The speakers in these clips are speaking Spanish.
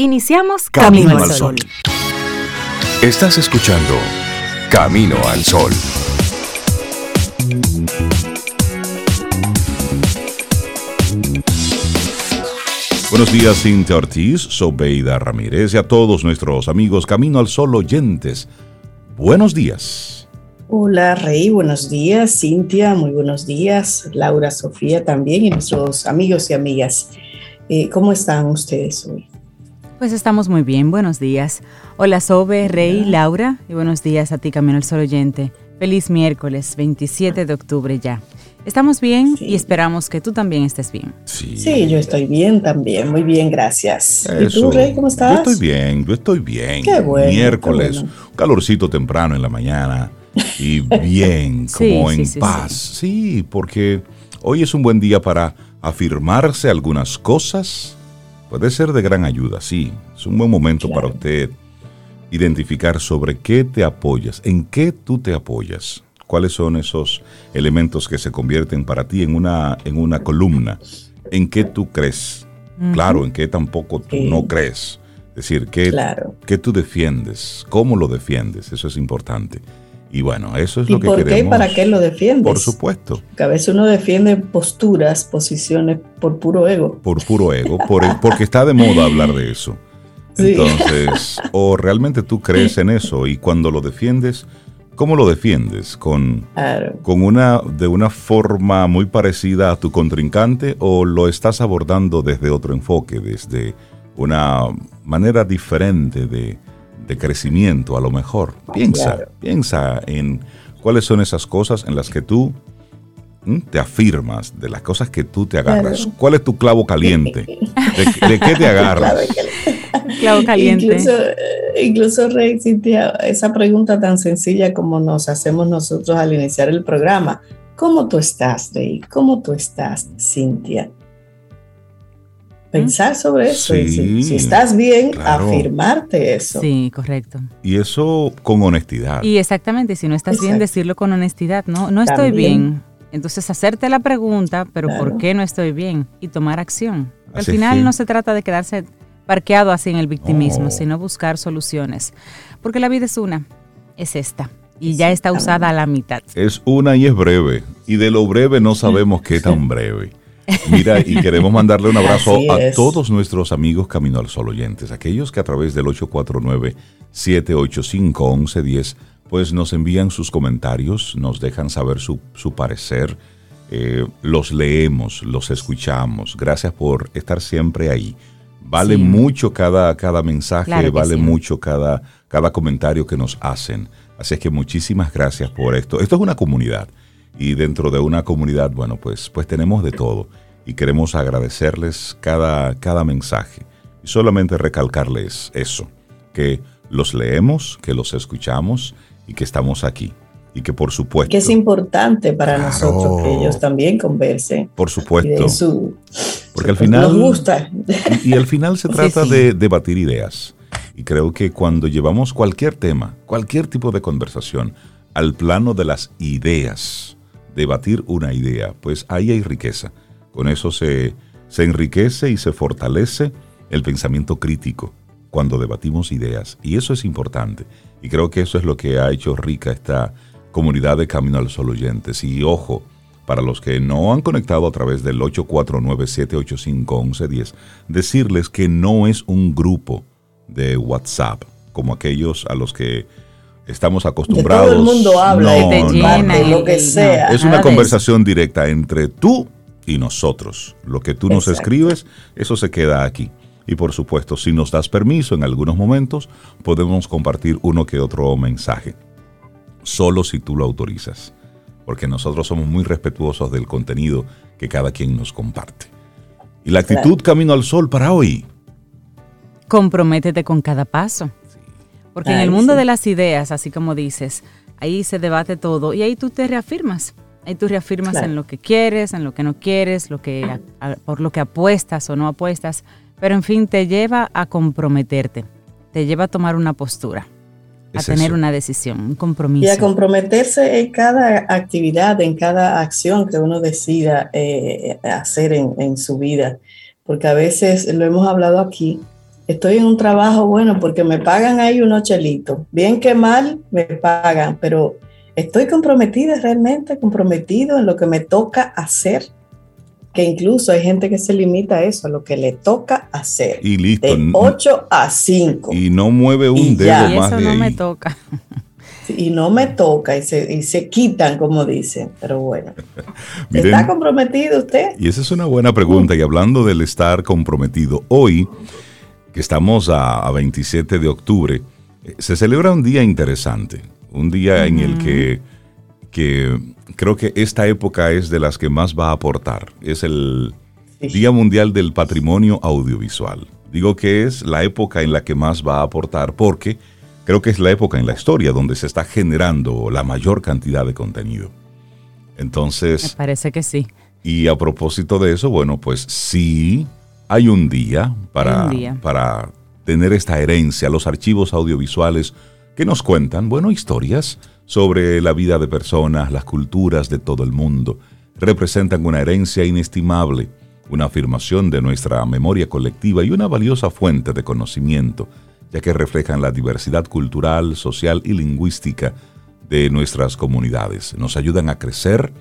Iniciamos Camino, al Sol. Estás escuchando Camino al Sol. Buenos días, Cintia Ortiz, Sobeida Ramírez y a todos nuestros amigos Camino al Sol oyentes. Buenos días. Hola, Rey, buenos días. Cintia, muy buenos días. Laura, Sofía también y nuestros amigos y amigas. Eh, ¿Cómo están ustedes hoy? Pues estamos muy bien, buenos días. Hola Sobe, Rey, Laura y buenos días a ti Camino al Sol oyente. Feliz miércoles 27 de octubre ya. Estamos bien y esperamos que tú también estés bien. Sí. yo estoy bien también, muy bien, gracias. ¿Y tú, Rey, cómo estás? Yo estoy bien, yo estoy bien. Qué bueno. Miércoles, calorcito temprano en la mañana y bien, como en paz. Sí, porque hoy es un buen día para afirmarse algunas cosas puede ser de gran ayuda, sí. Es un buen momento para usted identificar sobre qué te apoyas, en qué tú te apoyas, cuáles son esos elementos que se convierten para ti en una, en una columna, en qué tú crees, claro, en qué tampoco tú no crees. Es decir, qué, qué tú defiendes, cómo lo defiendes, eso es importante. Y bueno, eso es lo que por queremos. qué y para qué lo defiendes? Por supuesto. Que a veces uno defiende posturas, posiciones por puro ego. Por puro ego, por, porque está de moda hablar de eso. Entonces, o realmente tú crees en eso y cuando lo defiendes, ¿cómo lo defiendes? ¿Con, con una, de una forma muy parecida a tu contrincante o lo estás abordando desde otro enfoque, desde una manera diferente de, de crecimiento a lo mejor. Piensa, piensa en cuáles son esas cosas en las que tú te afirmas, de las cosas que tú te agarras. ¿Cuál es tu clavo caliente? ¿De, qué te agarras? clavo caliente. Incluso, eh, incluso, Rey, Cintia, esa pregunta tan sencilla como nos hacemos nosotros al iniciar el programa. ¿Cómo tú estás, Rey? ¿Cómo tú estás, Cintia? Pensar sobre eso. si, estás bien, afirmarte eso. Sí, correcto. Y eso con honestidad. Y exactamente, si no estás bien, decirlo con honestidad. No, no estoy bien. Entonces, hacerte la pregunta, pero ¿por qué no estoy bien? Y tomar acción. Al final no se trata de quedarse parqueado así en el victimismo, sino buscar soluciones. Porque la vida es una, es esta. Y ya está usada a la mitad. Es una y es breve. Y de lo breve no sabemos qué tan breve. Mira, y queremos mandarle un abrazo a todos nuestros amigos Camino al Sol oyentes, aquellos que a través del 849-785-1110, pues nos envían sus comentarios, nos dejan saber su, parecer, eh, los leemos, los escuchamos. Gracias por estar siempre ahí. Vale mucho cada, cada mensaje, vale mucho cada, cada comentario que nos hacen. Así es que muchísimas gracias por esto. Esto es una comunidad y dentro de una comunidad, bueno, pues, pues tenemos de todo y queremos agradecerles cada, cada mensaje y solamente recalcarles eso, que los leemos, que los escuchamos y que estamos aquí. Y que por supuesto... Que es importante para nosotros que ellos también conversen. Por supuesto. porque al pues, final... Nos gusta. Y, al final se trata de debatir ideas. Y creo que cuando llevamos cualquier tema, cualquier tipo de conversación, al plano de las ideas, debatir una idea, pues ahí hay riqueza. Con eso se, se enriquece y se fortalece el pensamiento crítico cuando debatimos ideas. Y eso es importante. Y creo que eso es lo que ha hecho rica esta comunidad de Camino al Sol oyentes. Y ojo, para los que no han conectado a través del 849-785-1110, decirles que no es un grupo de WhatsApp como aquellos a los que estamos acostumbrados. todo el mundo habla y te llena lo que sea. Es una conversación directa entre tú y nosotros. Lo que tú nos escribes, eso se queda aquí. Y por supuesto, si nos das permiso en algunos momentos, podemos compartir uno que otro mensaje. Solo si tú lo autorizas. Porque nosotros somos muy respetuosos del contenido que cada quien nos comparte. Y la actitud Camino al Sol para hoy. Comprométete con cada paso. Porque en el mundo de las ideas, así como dices, ahí se debate todo y ahí tú te reafirmas. Ahí tú reafirmas en lo que quieres, en lo que no quieres, lo que, por lo que apuestas o no apuestas. Pero en fin, te lleva a comprometerte, te lleva a tomar una postura, a tener una decisión, un compromiso. Y a comprometerse en cada actividad, en cada acción que uno decida eh, hacer en, en su vida. Porque a veces, lo hemos hablado aquí, estoy en un trabajo bueno porque me pagan ahí unos chelitos. Bien que mal, me pagan, pero estoy comprometida realmente, comprometido en lo que me toca hacer. Que incluso hay gente que se limita a eso, a lo que le toca hacer. Y listo. De 8 a 5. Y no mueve un dedo más eso no me toca. y no me toca y se, y se quitan, como dicen. Pero bueno, ¿está comprometido usted? Y esa es una buena pregunta. Y hablando del estar comprometido, hoy que estamos a, 27 de octubre, eh, se celebra un día interesante, un día en el que, que creo que esta época es de las que más va a aportar. Es el Día Mundial del Patrimonio Audiovisual. Digo que es la época en la que más va a aportar porque creo que es la época en la historia donde se está generando la mayor cantidad de contenido. Entonces... Me parece que sí. Y a propósito de eso, bueno, pues sí, hay un día para, para tener esta herencia, los archivos audiovisuales que nos cuentan, bueno, historias sobre la vida de personas, las culturas de todo el mundo. Representan una herencia inestimable, una afirmación de nuestra memoria colectiva y una valiosa fuente de conocimiento ya que reflejan la diversidad cultural, social y lingüística de nuestras comunidades. Nos ayudan a crecer,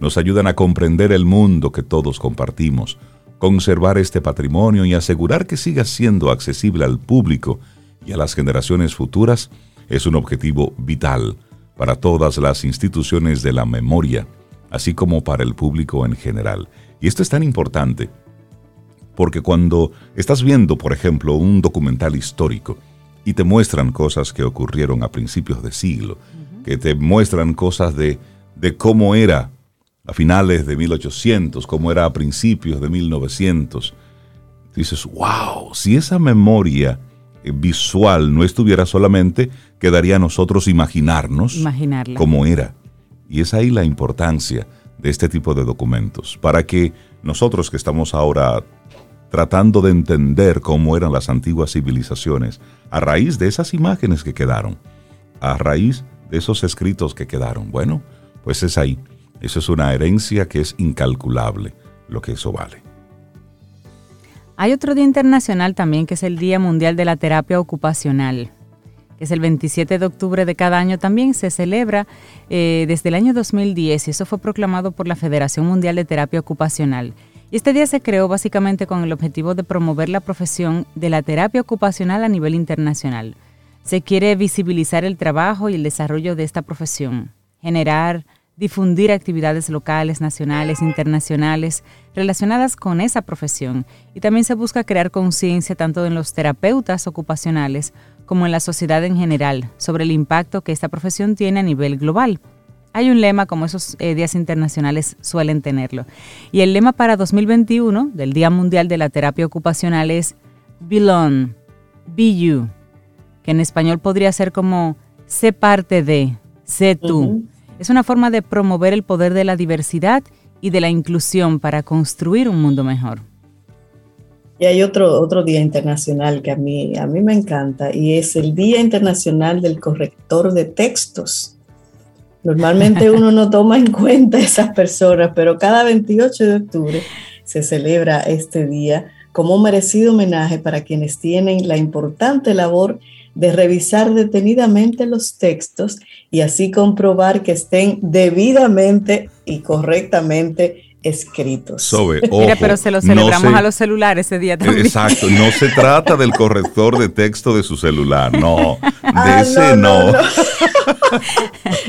nos ayudan a comprender el mundo que todos compartimos, conservar este patrimonio y asegurar que siga siendo accesible al público y a las generaciones futuras es un objetivo vital para todas las instituciones de la memoria, así como para el público en general. Y esto es tan importante porque cuando estás viendo, por ejemplo, un documental histórico y te muestran cosas que ocurrieron a principios de siglo, que te muestran cosas de, de cómo era a finales de 1800, cómo era a principios de 1900, dices, wow, si esa memoria eh, visual no estuviera solamente, quedaría a nosotros imaginarnos cómo era. Y es ahí la importancia de este tipo de documentos, para que nosotros que estamos ahora tratando de entender cómo eran las antiguas civilizaciones a raíz de esas imágenes que quedaron, a raíz de esos escritos que quedaron. Bueno, pues es ahí. Eso es una herencia que es incalculable, lo que eso vale. Hay otro día internacional también que es el Día Mundial de la Terapia Ocupacional, que es el 27 de octubre de cada año. También se celebra eh, desde el año 2010 y eso fue proclamado por la Federación Mundial de Terapia Ocupacional. Este día se creó básicamente con el objetivo de promover la profesión de la terapia ocupacional a nivel internacional. Se quiere visibilizar el trabajo y el desarrollo de esta profesión, generar, difundir actividades locales, nacionales, internacionales relacionadas con esa profesión y también se busca crear conciencia tanto en los terapeutas ocupacionales como en la sociedad en general sobre el impacto que esta profesión tiene a nivel global. Hay un lema como esos eh, días internacionales suelen tenerlo. Y el lema para 2021 del Día Mundial de la Terapia Ocupacional es Belong, Be You, que en español podría ser como sé parte de, sé tú. Es una forma de promover el poder de la diversidad y de la inclusión para construir un mundo mejor. Y hay otro, otro día internacional que a mí, a mí me encanta y es el Día Internacional del Corrector de Textos. Normalmente uno no toma en cuenta esas personas, pero cada 28 de octubre se celebra este día como un merecido homenaje para quienes tienen la importante labor de revisar detenidamente los textos y así comprobar que estén debidamente y correctamente escritos. Mira, pero se lo celebramos a los celulares ese día también. Exacto, no se trata del corrector de texto de su celular, no, de ah, ese no.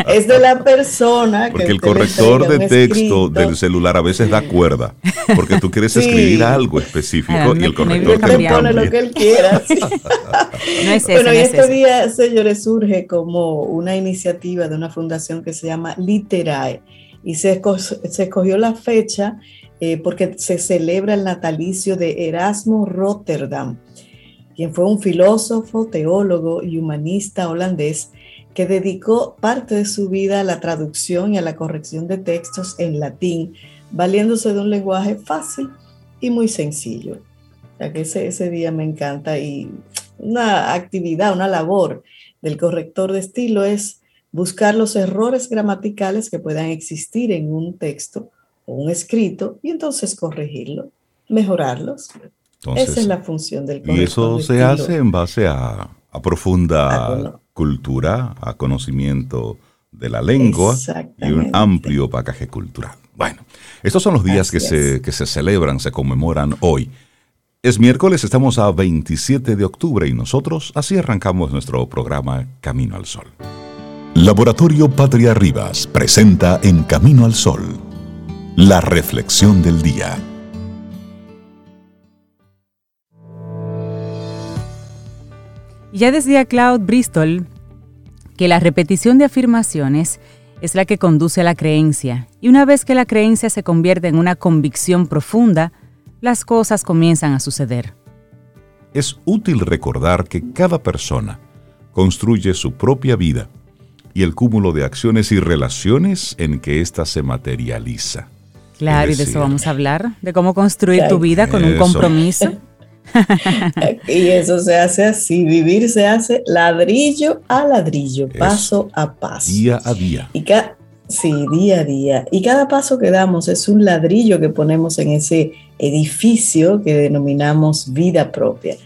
es de la persona. Porque el corrector de texto del celular a veces da cuerda, porque tú quieres escribir algo específico y el corrector te pone lo que él quiera. no es bueno, y este día, señores, surge como una iniciativa de una fundación que se llama Literae y se, escogió la fecha eh, porque se celebra el natalicio de Erasmo Rotterdam, quien fue un filósofo, teólogo y humanista holandés que dedicó parte de su vida a la traducción y a la corrección de textos en latín, valiéndose de un lenguaje fácil y muy sencillo. O sea que ese, ese día me encanta y una actividad, una labor del corrector de estilo es buscar los errores gramaticales que puedan existir en un texto o un escrito y entonces corregirlo, mejorarlos. Esa es la función del Y eso se hace en base a, profunda cultura, a conocimiento de la lengua y un amplio bagaje cultural. Bueno, estos son los días que se, que se celebran, se conmemoran hoy. Es miércoles, estamos a 27 de octubre y nosotros así arrancamos nuestro programa Camino al Sol. Laboratorio Patria Rivas presenta en Camino al Sol la reflexión del día. Ya decía Claude Bristol que la repetición de afirmaciones es la que conduce a la creencia, y una vez que la creencia se convierte en una convicción profunda, las cosas comienzan a suceder. Es útil recordar que cada persona construye su propia vida y el cúmulo de acciones y relaciones en que ésta se materializa. Claro, y de eso vamos a hablar, de cómo construir tu vida con un compromiso. y eso se hace así, vivir se hace ladrillo a ladrillo, paso a paso. Día a día. Y sí, día a día. Y cada paso que damos es un ladrillo que ponemos en ese edificio que denominamos vida propia.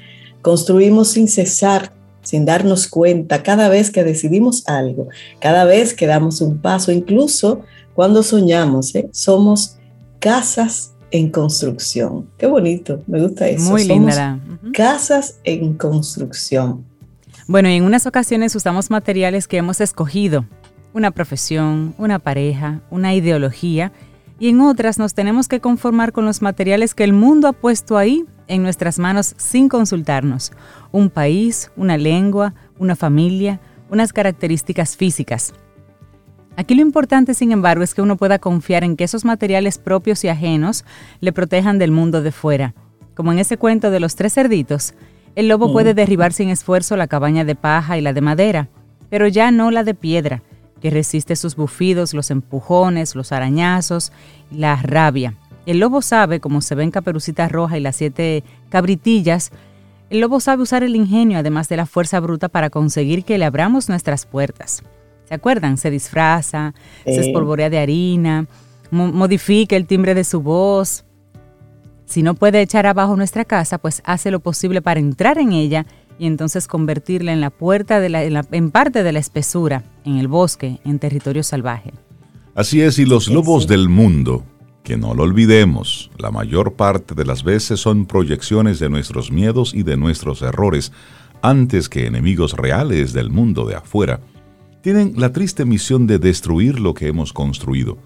Construimos sin cesar, sin darnos cuenta, cada vez que decidimos algo, cada vez que damos un paso, incluso cuando soñamos, ¿eh? somos casas en construcción. Qué bonito, me gusta eso. Muy linda. Casas en construcción. Bueno, y en unas ocasiones usamos materiales que hemos escogido, una profesión, una pareja, una ideología, y en otras nos tenemos que conformar con los materiales que el mundo ha puesto ahí en nuestras manos sin consultarnos. Un país, una lengua, una familia, unas características físicas. Aquí lo importante, sin embargo, es que uno pueda confiar en que esos materiales propios y ajenos le protejan del mundo de fuera. Como en ese cuento de los tres cerditos, el lobo puede derribar sin esfuerzo la cabaña de paja y la de madera, pero ya no la de piedra, que resiste sus bufidos, los empujones, los arañazos, la rabia. El lobo sabe, como se ve en Caperucita Roja y las siete cabritillas, el lobo sabe usar el ingenio además de la fuerza bruta para conseguir que le abramos nuestras puertas. ¿Se acuerdan? Se disfraza, se espolvorea de harina, modifica el timbre de su voz. Si no puede echar abajo nuestra casa, pues hace lo posible para entrar en ella y entonces convertirla en la puerta de la, en, parte de la espesura, en el bosque, en territorio salvaje. Así es, y los lobos del mundo, que no lo olvidemos, la mayor parte de las veces son proyecciones de nuestros miedos y de nuestros errores, antes que enemigos reales del mundo de afuera tienen la triste misión de destruir lo que hemos construido.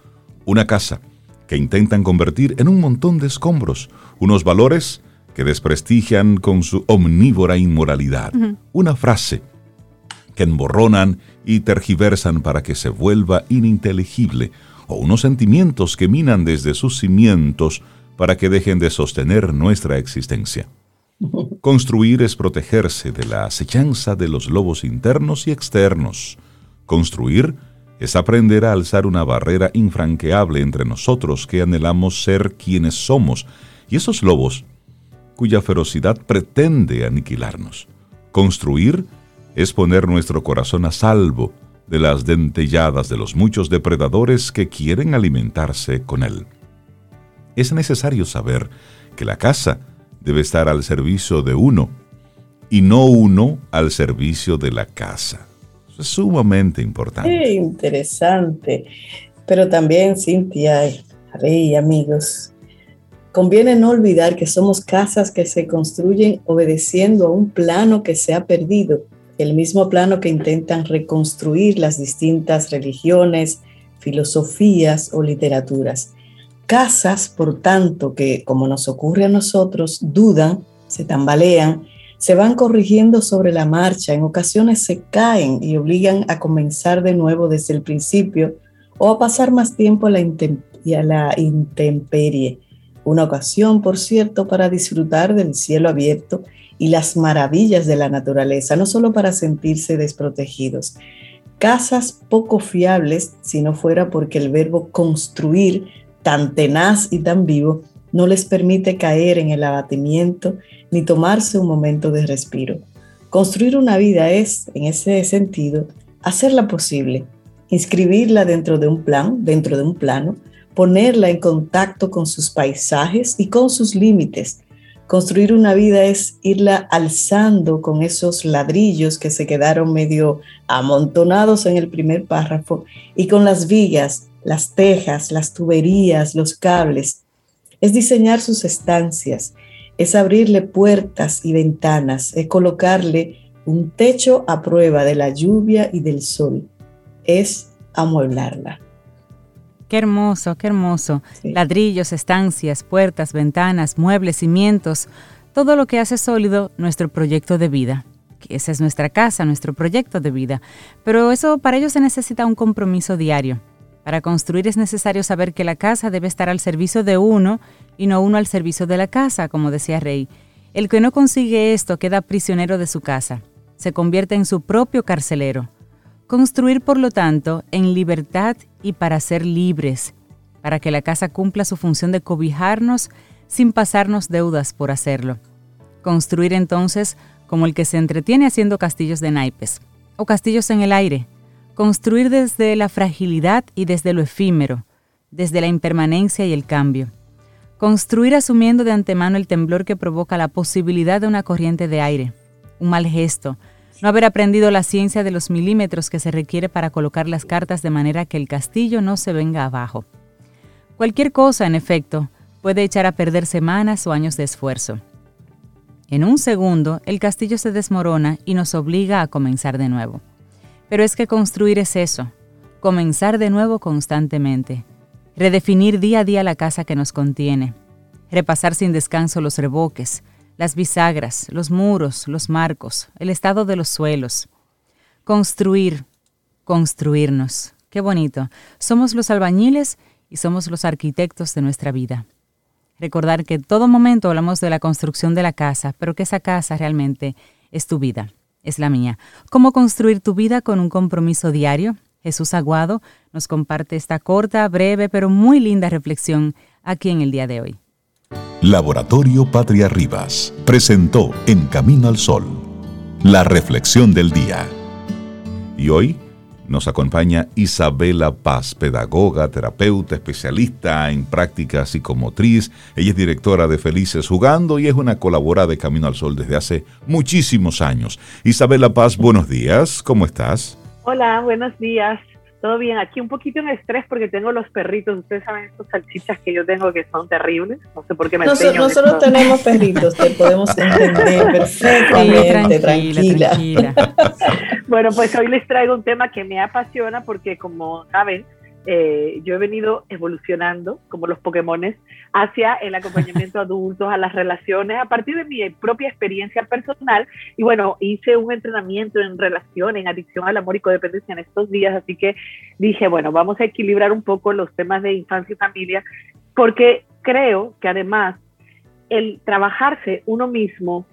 Una casa que intentan convertir en un montón de escombros, unos valores que desprestigian con su omnívora inmoralidad, una frase que emborronan y tergiversan para que se vuelva ininteligible, o unos sentimientos que minan desde sus cimientos para que dejen de sostener nuestra existencia. Construir es protegerse de la acechanza de los lobos internos y externos, Construir es aprender a alzar una barrera infranqueable entre nosotros que anhelamos ser quienes somos. Y esos lobos cuya ferocidad pretende aniquilarnos. Construir es poner nuestro corazón a salvo de las dentelladas de los muchos depredadores que quieren alimentarse con él. Es necesario saber que la casa debe estar al servicio de uno y no uno al servicio de la casa es sumamente importante. interesante. Pero también, Cintia, Rey, amigos, conviene no olvidar que somos casas que se construyen obedeciendo a un plano que se ha perdido, el mismo plano que intentan reconstruir las distintas religiones, filosofías o literaturas. Casas, por tanto, que como nos ocurre a nosotros, dudan, se tambalean se van corrigiendo sobre la marcha, en ocasiones se caen y obligan a comenzar de nuevo desde el principio o a pasar más tiempo a la, intemperie. Una ocasión, por cierto, para disfrutar del cielo abierto y las maravillas de la naturaleza, no solo para sentirse desprotegidos. Casas poco fiables si no fuera porque el verbo construir, tan tenaz y tan vivo, no les permite caer en el abatimiento ni tomarse un momento de respiro. Construir una vida es, en ese sentido, hacerla posible, inscribirla dentro de un plan, dentro de un plano, ponerla en contacto con sus paisajes y con sus límites, Construir una vida es irla alzando con esos ladrillos que se quedaron medio amontonados en el primer párrafo y con las vigas, las tejas, las tuberías, los cables. Es diseñar sus estancias, es abrirle puertas y ventanas, es colocarle un techo a prueba de la lluvia y del sol, es amueblarla. Qué hermoso, qué hermoso. Ladrillos, estancias, puertas, ventanas, muebles, cimientos, todo lo que hace sólido nuestro proyecto de vida. esa es nuestra casa, nuestro proyecto de vida. Pero eso para ello se necesita un compromiso diario. Para construir es necesario saber que la casa debe estar al servicio de uno y no uno al servicio de la casa, como decía Rey. El que no consigue esto queda prisionero de su casa, se convierte en su propio carcelero. Construir, por lo tanto, en libertad y para ser libres, para que la casa cumpla su función de cobijarnos sin pasarnos deudas por hacerlo. Construir entonces como el que se entretiene haciendo castillos de naipes o castillos en el aire. Construir desde la fragilidad y desde lo efímero, desde la impermanencia y el cambio. Construir asumiendo de antemano el temblor que provoca la posibilidad de una corriente de aire, un mal gesto, no haber aprendido la ciencia de los milímetros que se requiere para colocar las cartas de manera que el castillo no se venga abajo. Cualquier cosa, en efecto, puede echar a perder semanas o años de esfuerzo. En un segundo, el castillo se desmorona y nos obliga a comenzar de nuevo. Pero es que construir es eso, comenzar de nuevo constantemente, redefinir día a día la casa que nos contiene, repasar sin descanso los reboques, las bisagras, los muros, los marcos, el estado de los suelos. Construir, construirnos. Qué bonito. Somos los albañiles y somos los arquitectos de nuestra vida. Recordar que en todo momento hablamos de la construcción de la casa, pero que esa casa realmente es tu vida, es la mía. ¿Cómo construir tu vida con un compromiso diario? Jesús Aguado nos comparte esta corta, breve, pero muy linda reflexión aquí en el día de hoy. Laboratorio Patria Rivas presentó En Camino al Sol, la reflexión del día. Y hoy nos acompaña Isabela Paz, pedagoga, terapeuta, especialista en práctica psicomotriz. Ella es directora de Felices Jugando y es una colaboradora de Camino al Sol desde hace muchísimos años. Isabela Paz, buenos días, ¿cómo estás? Hola, buenos días. Todo bien, aquí un poquito en estrés porque tengo los perritos. Ustedes saben estos salchichas que yo tengo que son terribles. No sé por qué me Nosotros, nosotros tenemos perritos, te podemos entender perfectamente, tranquila. tranquila. bueno, pues hoy les traigo un tema que me apasiona porque, como saben, eh, yo he venido evolucionando, como los Pokémones, hacia el acompañamiento a adultos, a las relaciones, a partir de mi propia experiencia personal. Y bueno, hice un entrenamiento en relación, en adicción al amor y codependencia en estos días, así que dije, bueno, vamos a equilibrar un poco los temas de infancia y familia, porque creo que además el trabajarse uno mismo,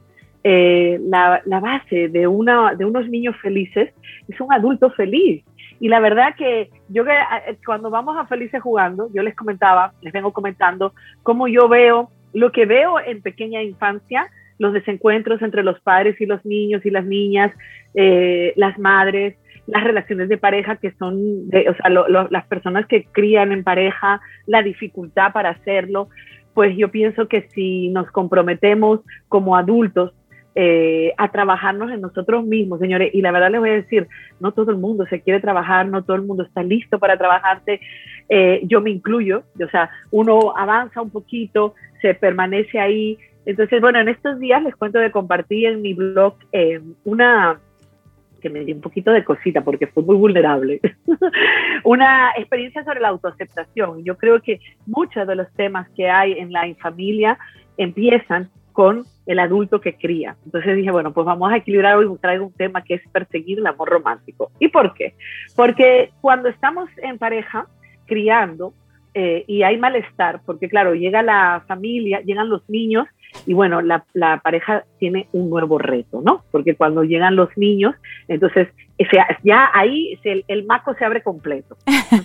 eh, la, la, base de, una, de unos niños felices es un adulto feliz. Y la verdad que yo eh, cuando vamos a Felices Jugando, yo les comentaba, les vengo comentando cómo yo veo lo que veo en pequeña infancia, los desencuentros entre los padres y los niños y las niñas, eh, las madres, las relaciones de pareja que son, de, o sea, las personas que crían en pareja, la dificultad para hacerlo, pues yo pienso que si nos comprometemos como adultos eh, a trabajarnos en nosotros mismos, señores. Y la verdad les voy a decir, no todo el mundo se quiere trabajar, no todo el mundo está listo para trabajarse. Eh, yo me incluyo, o sea, uno avanza un poquito, se permanece ahí. Entonces, bueno, en estos días les cuento de compartir en mi blog eh, una que me dio un poquito de cosita porque fue muy vulnerable, una experiencia sobre la autoaceptación. Yo creo que muchos de los temas que hay en la familia empiezan con el adulto que cría. Entonces dije, bueno, pues vamos a equilibrar hoy, traigo un tema que es perseguir el amor romántico. ¿Y por qué? Porque cuando estamos en pareja, criando, eh, y hay malestar, porque claro, llega la familia, llegan los niños, y bueno, la, pareja tiene un nuevo reto, ¿no? Porque cuando llegan los niños, entonces ya ahí el, el, maco se abre completo.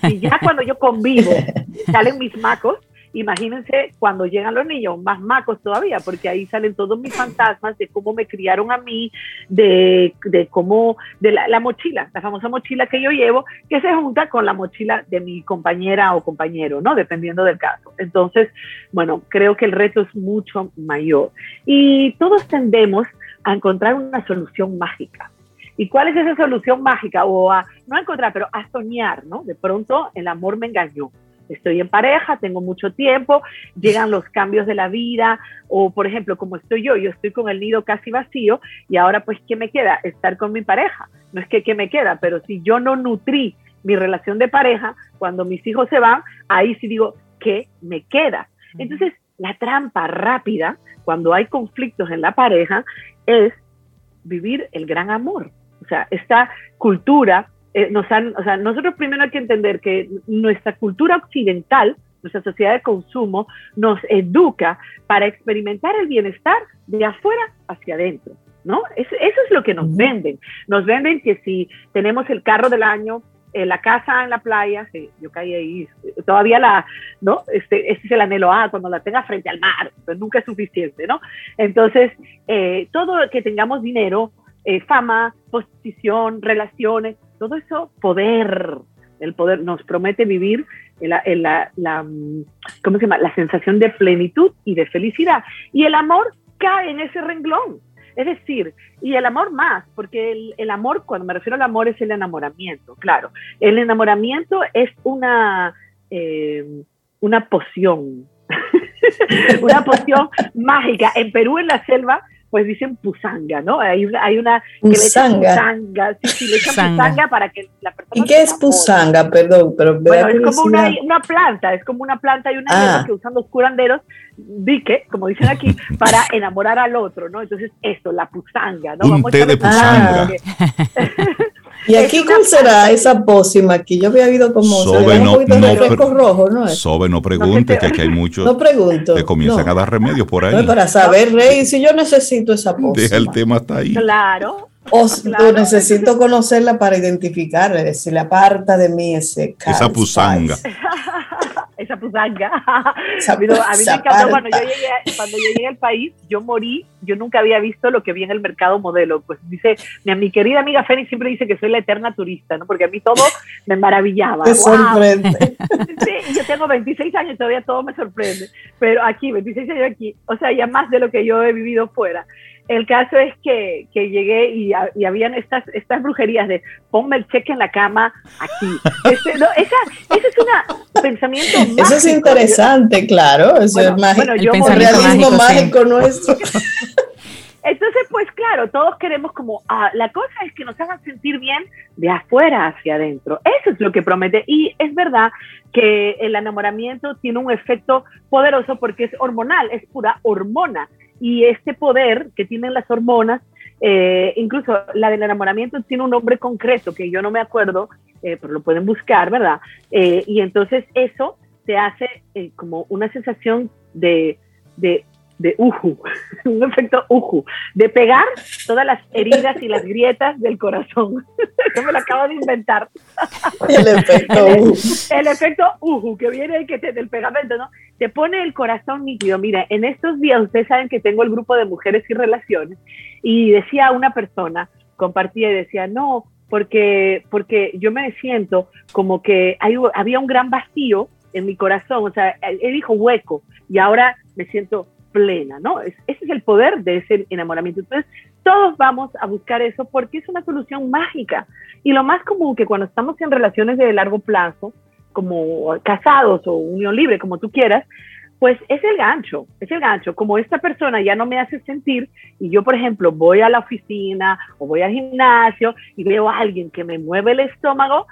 Y ya cuando yo convivo, salen mis macos, imagínense cuando llegan los niños, más macos todavía, porque ahí salen todos mis fantasmas de cómo me criaron a mí, de, cómo, de la, mochila, la famosa mochila que yo llevo, que se junta con la mochila de mi compañera o compañero, ¿no? Dependiendo del caso. Entonces, bueno, creo que el reto es mucho mayor. Y todos tendemos a encontrar una solución mágica. ¿Y cuál es esa solución mágica? O a, no encontrar, pero a soñar, ¿no? De pronto el amor me engañó estoy en pareja, tengo mucho tiempo, llegan los cambios de la vida, o por ejemplo, como estoy yo, yo estoy con el nido casi vacío y ahora pues, ¿qué me queda? Estar con mi pareja. No es que ¿qué me queda? Pero si yo no nutrí mi relación de pareja, cuando mis hijos se van, ahí sí digo, ¿qué me queda? Entonces, la trampa rápida, cuando hay conflictos en la pareja, es vivir el gran amor. O sea, esta cultura eh, nos han, o sea, nosotros primero hay que entender que nuestra cultura occidental, nuestra sociedad de consumo, nos educa para experimentar el bienestar de afuera hacia adentro. ¿No? Eso, es lo que nos venden. Nos venden que si tenemos el carro del año, eh, la casa en la playa, yo caí ahí, todavía la, ¿no? Este, este es el anhelo A, cuando la tenga frente al mar, pues nunca es suficiente, ¿no? Entonces, eh, todo que tengamos dinero, fama, posición, relaciones, todo eso, poder, el poder nos promete vivir la, la, ¿cómo se llama? la sensación de plenitud y de felicidad. Y el amor cae en ese renglón. Es decir, y el amor más, porque el, amor, cuando me refiero al amor, es el enamoramiento, claro. El enamoramiento es una, eh, una poción, una poción mágica. En Perú, en la selva, pues dicen pusanga, ¿no? Hay una, hay una que pusanga. le pusanga, sí, sí, le echan pusanga para que la persona... ¿Y qué es pusanga? Perdón, pero... Bueno, es como una, una, planta, es como una planta y una ah. que usan los curanderos, dique, como dicen aquí, para enamorar al otro, ¿no? Entonces, esto, la pusanga, ¿no? Un Vamos té de pusanga. ¿Y aquí cuál será esa pócima? Que yo había oído como Sobe, no, un no, rojo, ¿no? Sobe, no pregunte, que aquí hay muchos no pregunto, que comienzan a dar remedios por ahí. No, para saber, Rey, si yo necesito esa pócima. Deja el tema hasta ahí. Claro. O necesito conocerla para identificar, si le aparta de mí ese Esa pusanga. Esa pusanga. a mí, me encantó cuando yo, llegué, cuando llegué al país, yo morí, yo nunca había visto lo que vi en el mercado modelo. Pues dice, mi, mi querida amiga Fénix siempre dice que soy la eterna turista, ¿no? Porque a mí todo me maravillaba. Me sorprende. Sí, yo tengo 26 años todavía todo me sorprende. Pero aquí, 26 años aquí, o sea, ya más de lo que yo he vivido fuera. El caso es que, que llegué y, y, habían estas, estas brujerías de ponme el cheque en la cama aquí. Este, no, esa, ese es un pensamiento mágico. Eso es interesante, claro. Eso es mágico. Bueno, yo el realismo mágico, nuestro. Entonces, pues claro, todos queremos como, ah, la cosa es que nos hagan sentir bien de afuera hacia adentro. Eso es lo que promete. Y es verdad que el enamoramiento tiene un efecto poderoso porque es hormonal, es pura hormona y este poder que tienen las hormonas, eh, incluso la del enamoramiento tiene un nombre concreto que yo no me acuerdo, eh, pero lo pueden buscar, ¿verdad? Eh, y entonces eso te hace como una sensación de, de de uju, un efecto uju, de pegar todas las heridas y las grietas del corazón. Yo me lo acabo de inventar. El efecto uju. El, efecto uju, que viene que del pegamento, ¿no? Te pone el corazón nítido. Mira, en estos días ustedes saben que tengo el grupo de mujeres y relaciones y decía una persona, compartía y decía, no, porque, porque yo me siento como que hay, había un gran vacío en mi corazón, o sea, él dijo hueco y ahora me siento plena, ¿no? ese es el poder de ese enamoramiento. Entonces, todos vamos a buscar eso porque es una solución mágica. Y lo más común que cuando estamos en relaciones de largo plazo, como casados o unión libre, como tú quieras, pues es el gancho, es el gancho. Como esta persona ya no me hace sentir y yo, por ejemplo, voy a la oficina o voy al gimnasio y veo a alguien que me mueve el estómago,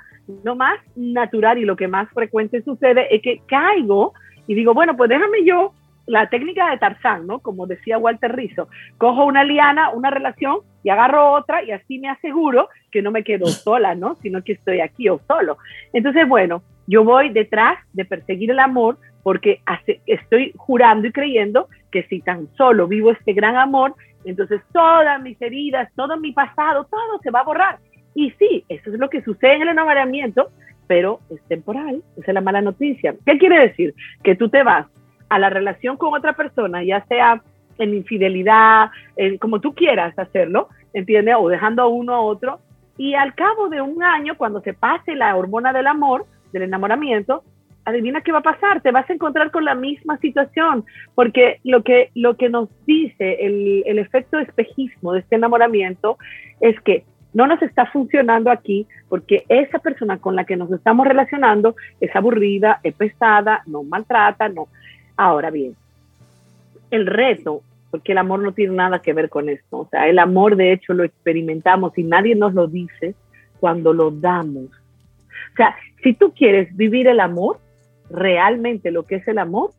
lo más natural y lo que más frecuente sucede es que caigo y digo, bueno, pues déjame yo la técnica de Tarzán, ¿no? Como decía Walter Rizzo, cojo una liana, una relación y agarro otra y así me aseguro que no me quedo sola, ¿no? Sino que estoy aquí o solo. Entonces, bueno, yo voy detrás de perseguir el amor porque estoy jurando y creyendo que si tan solo vivo este gran amor, entonces todas mis heridas, todo mi pasado, todo se va a borrar. Y sí, eso es lo que sucede en el enamoramiento, pero es temporal. Esa es la mala noticia. ¿Qué quiere decir? Que tú te vas a la relación con otra persona, ya sea en infidelidad, como tú quieras hacerlo, ¿entiendes? O dejando a uno a otro, y al cabo de un año, cuando se pase la hormona del amor, del enamoramiento, adivina qué va a pasar, te vas a encontrar con la misma situación, porque lo que, lo que nos dice el, el efecto espejismo de este enamoramiento es que no nos está funcionando aquí porque esa persona con la que nos estamos relacionando es aburrida, es pesada, no maltrata, no. Ahora bien, el reto, porque el amor no tiene nada que ver con esto, o sea, el amor de hecho lo experimentamos y nadie nos lo dice cuando lo damos. O sea, si tú quieres vivir el amor, realmente lo que es el amor,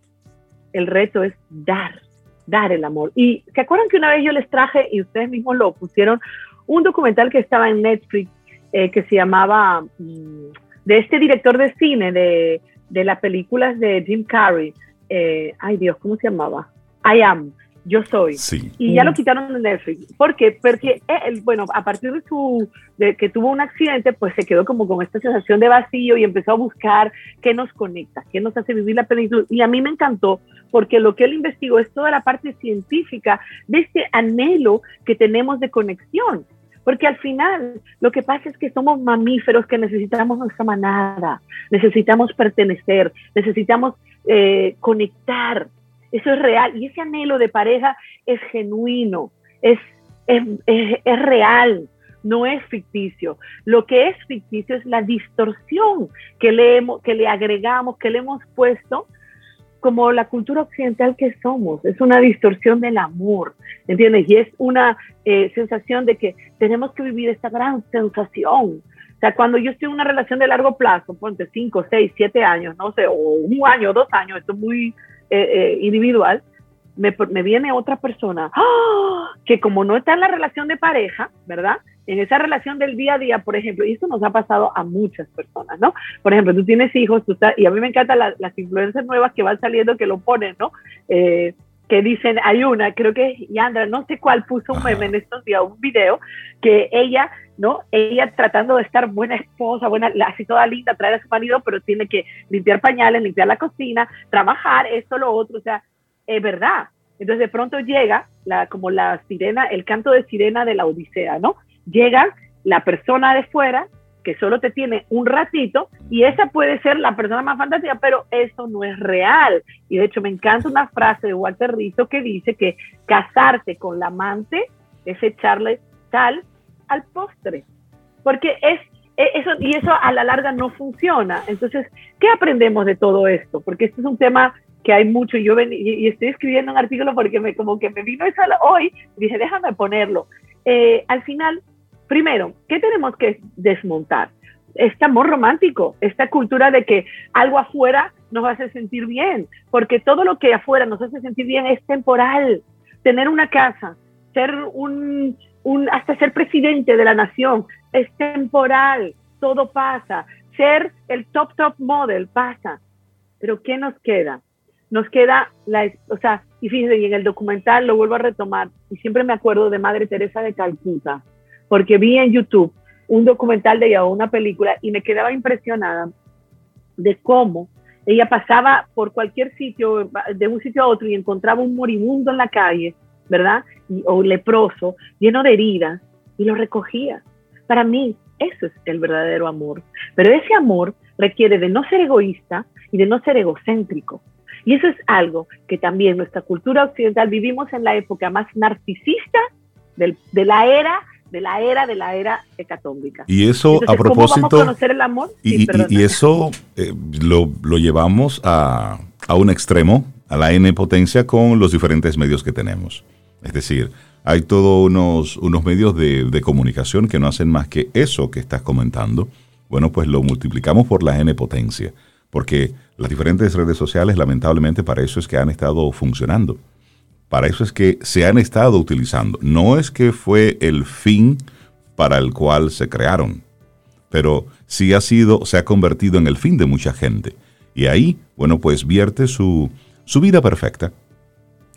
el reto es dar, dar el amor. Y se acuerdan que una vez yo les traje y ustedes mismos lo pusieron, un documental que estaba en Netflix eh, que se llamaba, mm, de este director de cine, de, de las películas de Jim Carrey, eh, ay Dios, ¿cómo se llamaba? I Am, Yo Soy. Y ya lo quitaron de Netflix. ¿Por qué? Porque, él, bueno, a partir de, su, de que tuvo un accidente, pues se quedó como con esta sensación de vacío y empezó a buscar qué nos conecta, qué nos hace vivir la película. Y a mí me encantó porque lo que él investigó es toda la parte científica de este anhelo que tenemos de conexión. Porque al final lo que pasa es que somos mamíferos que necesitamos nuestra manada, necesitamos pertenecer, necesitamos eh, conectar. Eso es real. Y ese anhelo de pareja es genuino, es, es, es, real, no es ficticio. Lo que es ficticio es la distorsión que le, hemos, que le agregamos, que le hemos puesto como la cultura occidental que somos. Es una distorsión del amor, ¿entiendes? Y es una eh, sensación de que tenemos que vivir esta gran sensación sea, cuando yo estoy en una relación de largo plazo, ponte 5, 6, 7 años, no sé, o un año, dos años, esto es muy eh, eh, individual, me, me, viene otra persona ¡ah! que como no está en la relación de pareja, ¿verdad? En esa relación del día a día, por ejemplo, y esto nos ha pasado a muchas personas, ¿no? Por ejemplo, tú tienes hijos, tú estás, y a mí me encantan las influencias nuevas que van saliendo, que lo ponen, ¿no? Eh, que dicen, hay una, creo que es Yandra, no sé cuál, puso un meme en estos días, un video, que ella, ¿no? Ella tratando de estar buena esposa, buena, así toda linda, traer a su marido, pero tiene que limpiar pañales, limpiar la cocina, trabajar, esto, lo otro, o sea, es verdad. Entonces de pronto llega la, como la sirena, el canto de sirena de la Odisea, ¿no? Llega la persona de fuera que solo te tiene un ratito y esa puede ser la persona más fantástica, pero eso no es real. Y de hecho me encanta una frase de Walter Rizzo que dice que casarte con la amante es echarle sal al postre, porque es e, eso y eso a la larga no funciona. Entonces, ¿qué aprendemos de todo esto? Porque este es un tema que hay mucho. Yo ven, y, estoy escribiendo un artículo porque me como que me vino eso hoy. Dije, déjame ponerlo. Eh, al final Primero, ¿qué tenemos que desmontar? Este amor romántico, esta cultura de que algo afuera nos hace sentir bien, porque todo lo que afuera nos hace sentir bien es temporal. Tener una casa, ser un, hasta ser presidente de la nación es temporal, todo pasa. Ser el top top model pasa. Pero ¿qué nos queda? Nos queda la, o sea, y fíjense, y en el documental lo vuelvo a retomar, y siempre me acuerdo de Madre Teresa de Calcuta, porque vi en YouTube un documental de ella o una película y me quedaba impresionada de cómo ella pasaba por cualquier sitio, de un sitio a otro y encontraba un moribundo en la calle, ¿verdad? o leproso, lleno de heridas, y lo recogía. Para mí, eso es el verdadero amor. Pero ese amor requiere de no ser egoísta y de no ser egocéntrico. Y eso es algo que también nuestra cultura occidental vivimos en la época más narcisista de la era de la era de la era hecatómbica. Y eso a propósito... ¿cómo conocer el amor? y, eso eh, lo, llevamos a, un extremo, a la N potencia con los diferentes medios que tenemos. Es decir, hay todos unos, unos medios de, de, comunicación que no hacen más que eso que estás comentando. Bueno, pues lo multiplicamos por la N potencia, porque las diferentes redes sociales lamentablemente para eso es que han estado funcionando. Para eso es que se han estado utilizando. No es que fue el fin para el cual se crearon, pero sí ha sido, se ha convertido en el fin de mucha gente. Y ahí, bueno, pues vierte su, su vida perfecta.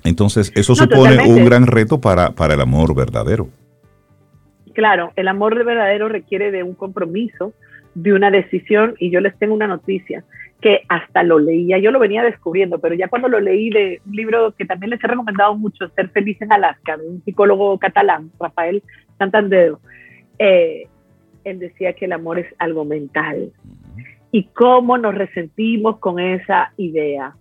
Entonces, eso supone un gran reto para, para el amor verdadero. Claro, el amor verdadero requiere de un compromiso, de una decisión y yo les tengo una noticia que hasta lo leía, yo lo venía descubriendo, pero ya cuando lo leí de un libro que también les he recomendado mucho, Ser feliz en Alaska, de un psicólogo catalán, Rafael Santander, eh, él decía que el amor es algo mental. Y cómo nos resentimos con esa idea.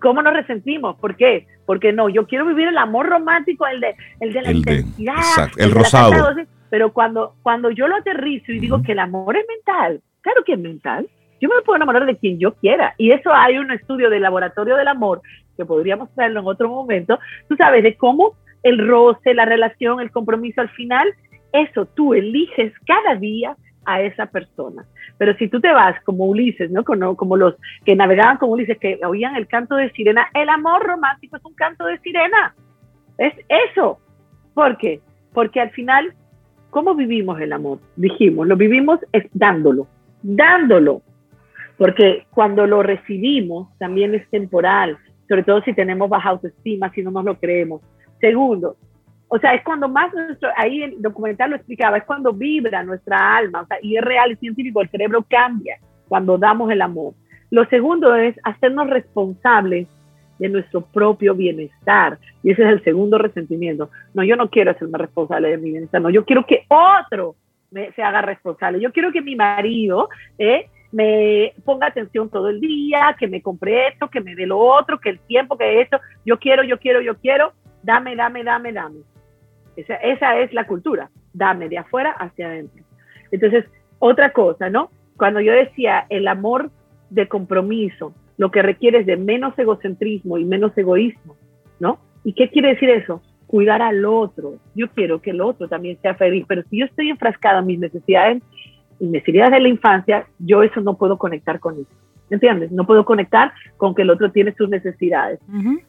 ¿Cómo nos resentimos? ¿Por qué? Porque no, yo quiero vivir el amor romántico, el de, el de la intensidad, el, rosado. pero cuando, cuando yo lo aterrizo y digo que el amor es mental, claro que es mental. Yo me puedo enamorar de quien yo quiera. Y eso hay un estudio del laboratorio del amor, que podríamos traerlo en otro momento, tú sabes, de cómo el roce, la relación, el compromiso al final, eso tú eliges cada día a esa persona. Pero si tú te vas como Ulises, ¿no? Como, como, los que navegaban con Ulises, que oían el canto de sirena, el amor romántico es un canto de sirena. Es eso. ¿Por qué? Porque al final, ¿cómo vivimos el amor? Dijimos, lo vivimos es dándolo, dándolo. Porque cuando lo recibimos también es temporal, sobre todo si tenemos baja autoestima, si no nos lo creemos. Segundo, o sea, es cuando más nuestro, ahí el documental lo explicaba, es cuando vibra nuestra alma, o sea, y es real y científico, el cerebro cambia cuando damos el amor. Lo segundo es hacernos responsables de nuestro propio bienestar. Y ese es el segundo resentimiento. No, yo no quiero hacerme responsable de mi bienestar, no, yo quiero que otro me, se haga responsable. Yo quiero que mi marido eh, me ponga atención todo el día, que me compre esto, que me dé lo otro, que el tiempo, que esto, yo quiero, yo quiero, yo quiero, dame, dame, dame, dame. Esa, esa es la cultura, dame de afuera hacia adentro. Entonces, otra cosa, ¿no? Cuando yo decía el amor de compromiso, lo que requiere es de menos egocentrismo y menos egoísmo, ¿no? ¿Y qué quiere decir eso? Cuidar al otro. Yo quiero que el otro también sea feliz, pero si yo estoy enfrascada en mis necesidades y necesidades de la infancia, yo eso no puedo conectar con eso. ¿Entiendes? No puedo conectar con que el otro tiene sus necesidades.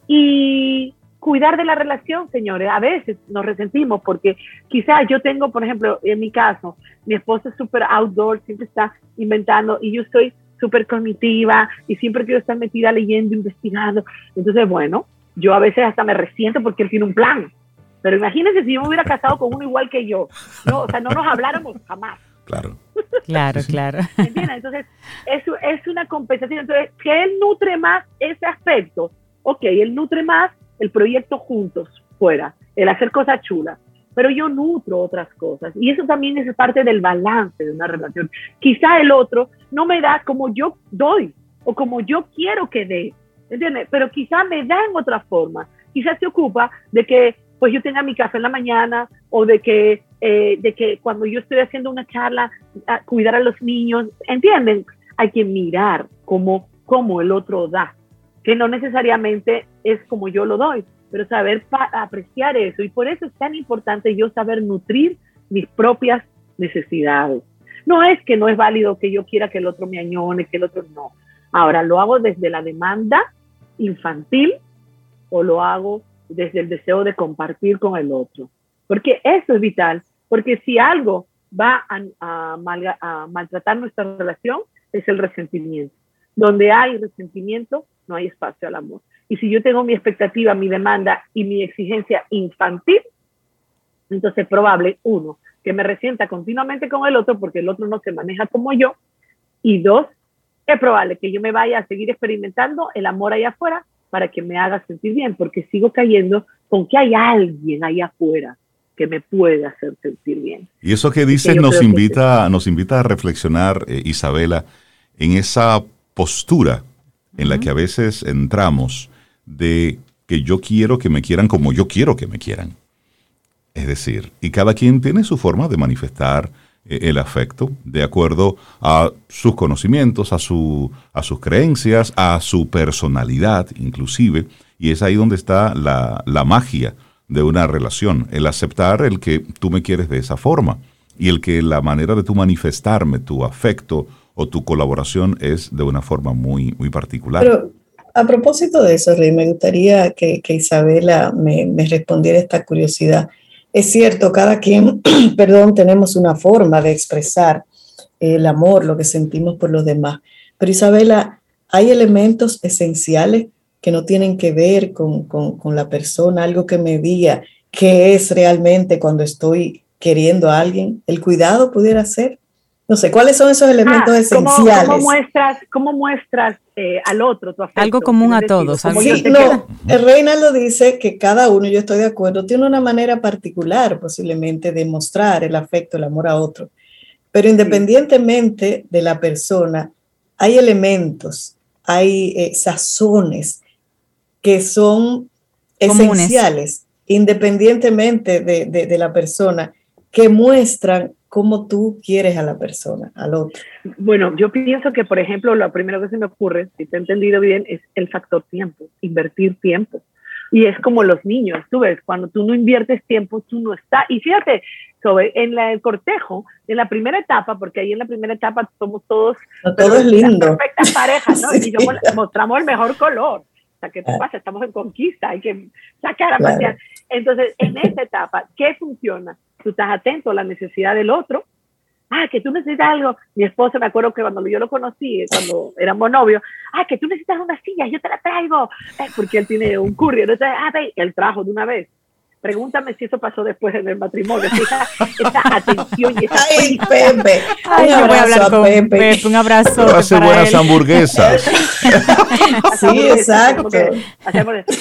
Y cuidar de la relación, señores. A veces nos resentimos porque quizás yo tengo, por ejemplo, en mi caso, mi esposo es súper outdoor, siempre está inventando y yo soy súper cognitiva y siempre quiero estar metida leyendo, investigando. Entonces, bueno, yo a veces hasta me resiento porque él tiene un plan. Pero imagínense si yo me hubiera casado con uno igual que yo. No, o sea, no nos habláramos jamás. Claro. Claro, claro. Entonces, eso es una compensación. Entonces, que él nutre más ese aspecto. Ok, él nutre más el proyecto juntos fuera, el hacer cosas chulas, pero yo nutro otras cosas. Y eso también es parte del balance de una relación. Quizá el otro no me da como yo doy o como yo quiero que dé, ¿entiendes? Pero quizá me da en otra forma. Quizá se ocupa de que pues yo tenga mi café en la mañana o de que, eh, de que cuando yo estoy haciendo una charla, cuidar a los niños, ¿entienden? Hay que mirar cómo, cómo el otro da que no necesariamente es como yo lo doy, pero saber apreciar eso. Y por eso es tan importante yo saber nutrir mis propias necesidades. No es que no es válido que yo quiera que el otro me añone, que el otro no. Ahora, ¿lo hago desde la demanda infantil o lo hago desde el deseo de compartir con el otro? Porque eso es vital, porque si algo va a, maltratar nuestra relación, es el resentimiento. Donde hay resentimiento, no hay espacio al amor. Y si yo tengo mi expectativa, mi demanda y mi exigencia infantil, entonces es probable, uno, que me resienta continuamente con el otro porque el otro no se maneja como yo. Y dos, es probable que yo me vaya a seguir experimentando el amor allá afuera para que me haga sentir bien, porque sigo cayendo con que hay alguien allá afuera que me puede hacer sentir bien. Y eso que dices nos invita, nos invita a reflexionar, eh, Isabela, en esa postura en la que a veces entramos de que yo quiero que me quieran como yo quiero que me quieran. Es decir, y cada quien tiene su forma de manifestar eh, el afecto de acuerdo a sus conocimientos, a, su, a sus creencias, a su personalidad inclusive, y es ahí donde está la, la magia de una relación, el aceptar el que tú me quieres de esa forma y el que la manera de tú manifestarme tu afecto o tu colaboración es de una forma muy, muy particular. Pero a propósito de eso, Rey, me gustaría que, que Isabela me, me, respondiera esta curiosidad. Es cierto, cada quien, perdón, tenemos una forma de expresar el amor, lo que sentimos por los demás. Pero Isabela, hay elementos esenciales que no tienen que ver con, con, con la persona, algo que me diga qué es realmente cuando estoy queriendo a alguien. ¿El cuidado pudiera ser? No sé, ¿cuáles son esos elementos ah, esenciales? ¿Cómo, muestras, cómo muestras eh, al otro tu afecto? Algo común a todos. Sí, no, el Reinaldo dice que cada uno, yo estoy de acuerdo, tiene una manera particular posiblemente de mostrar el afecto, el amor a otro. Pero independientemente de la persona, hay elementos, hay eh, sazones que son esenciales, independientemente de, de la persona, que muestran cómo tú quieres a la persona, al otro. Bueno, yo pienso que, por ejemplo, lo primero que se me ocurre, si te he entendido bien, es el factor tiempo, invertir tiempo. Y es como los niños, tú ves, cuando tú no inviertes tiempo, tú no estás. Y fíjate, sobre, en la, el cortejo, en la primera etapa, porque ahí en la primera etapa somos todos. todo es lindo. Perfectas parejas, ¿no? Y mostramos el mejor color. Sea, ¿qué te ah. pasa? Estamos en conquista, hay que sacar a pasear. Entonces, en esa etapa, ¿qué funciona? tú estás atento a la necesidad del otro. Ah, que tú necesitas algo. Mi esposo, me acuerdo que cuando yo lo conocí, cuando éramos novios, ah, que tú necesitas una silla, yo te la traigo. Eh, porque él tiene un curry. Entonces, ah, ve, él trajo de una vez. Pregúntame si eso pasó después en el matrimonio. Esa, atención y esa. Ay, Pepe. Ay, yo voy a hablar con Pepe. Un abrazo. Hace buenas hamburguesas. sí, exacto.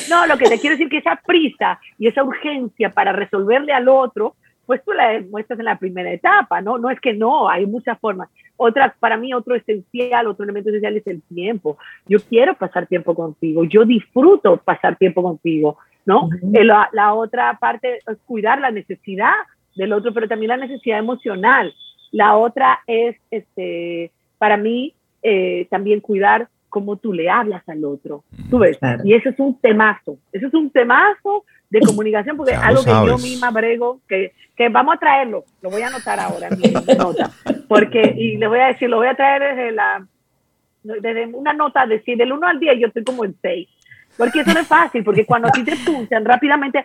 no, lo que te quiero decir es que esa prisa y esa urgencia para resolverle al otro pues tú la muestras en la primera etapa, ¿no? No es que no, hay muchas formas. Otra, para mí, otro esencial, otro elemento esencial es el tiempo. Yo quiero pasar tiempo contigo, yo disfruto pasar tiempo contigo, ¿no? Eh, la, la, otra parte es cuidar la necesidad del otro, pero también la necesidad emocional. La otra es, este, para mí, eh, también cuidar cómo tú le hablas al otro. ¿Tú ves? Y eso es un temazo, eso es un temazo de comunicación, porque es algo que yo misma brego, que, que vamos a traerlo, lo voy a anotar ahora en mi nota, porque, y le voy a decir, lo voy a traer desde la, desde una nota, de decir, del 1 al 10 yo estoy como en 6, porque eso no es fácil, porque cuando a ti te punzan rápidamente,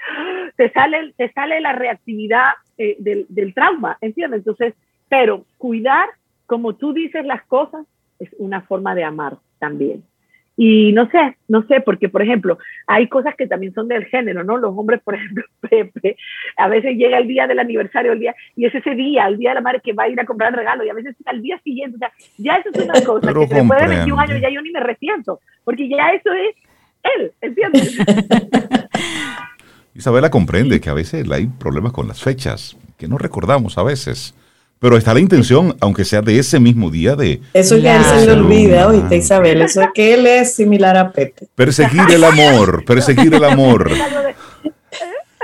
te sale, te sale la reactividad eh, del, del trauma, ¿entiendes? Entonces, pero cuidar como tú dices las cosas es una forma de amar también. Y no sé, no sé, porque por ejemplo, hay cosas que también son del género, ¿no? Los hombres, por ejemplo, Pepe, a veces llega el día del aniversario, el día, y es ese día, el día de la madre que va a ir a comprar el regalo, y a veces al día siguiente, o sea, ya eso es una cosa que después de 21 años ya yo ni me resiento, porque ya eso es él, ¿entiendes? Isabela comprende que a veces hay problemas con las fechas, que no recordamos a veces. Pero está la intención, aunque sea de ese mismo día, de... Eso ya él se le olvida, oíste Isabel, eso es que él es similar a Pepe. Perseguir el amor, perseguir el amor.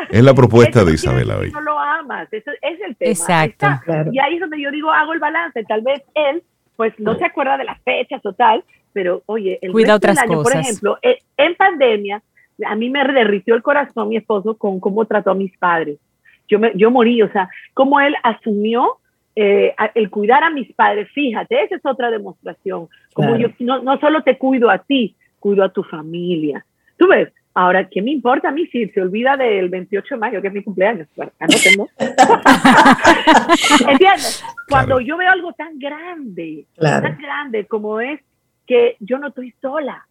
Es la propuesta de Isabela hoy. No lo amas, eso es el tema. Exacto. Y ahí es donde yo digo, hago el balance. Tal vez él, pues no se acuerda de las fechas o tal, pero oye, el Cuida otras año, por ejemplo, eh, en pandemia, a mí me derritió el corazón mi esposo con cómo trató a mis padres. Yo, me, yo morí, o sea, cómo él asumió eh, el cuidar a mis padres, fíjate, esa es otra demostración. Como yo no, no, solo te cuido a ti, cuido a tu familia. Tú ves, ahora, ¿qué me importa a mí si se olvida del 28 de mayo, que es mi cumpleaños? Bueno, tengo. ¿Entiendes? Cuando yo veo algo tan grande, tan grande como es que yo no estoy sola.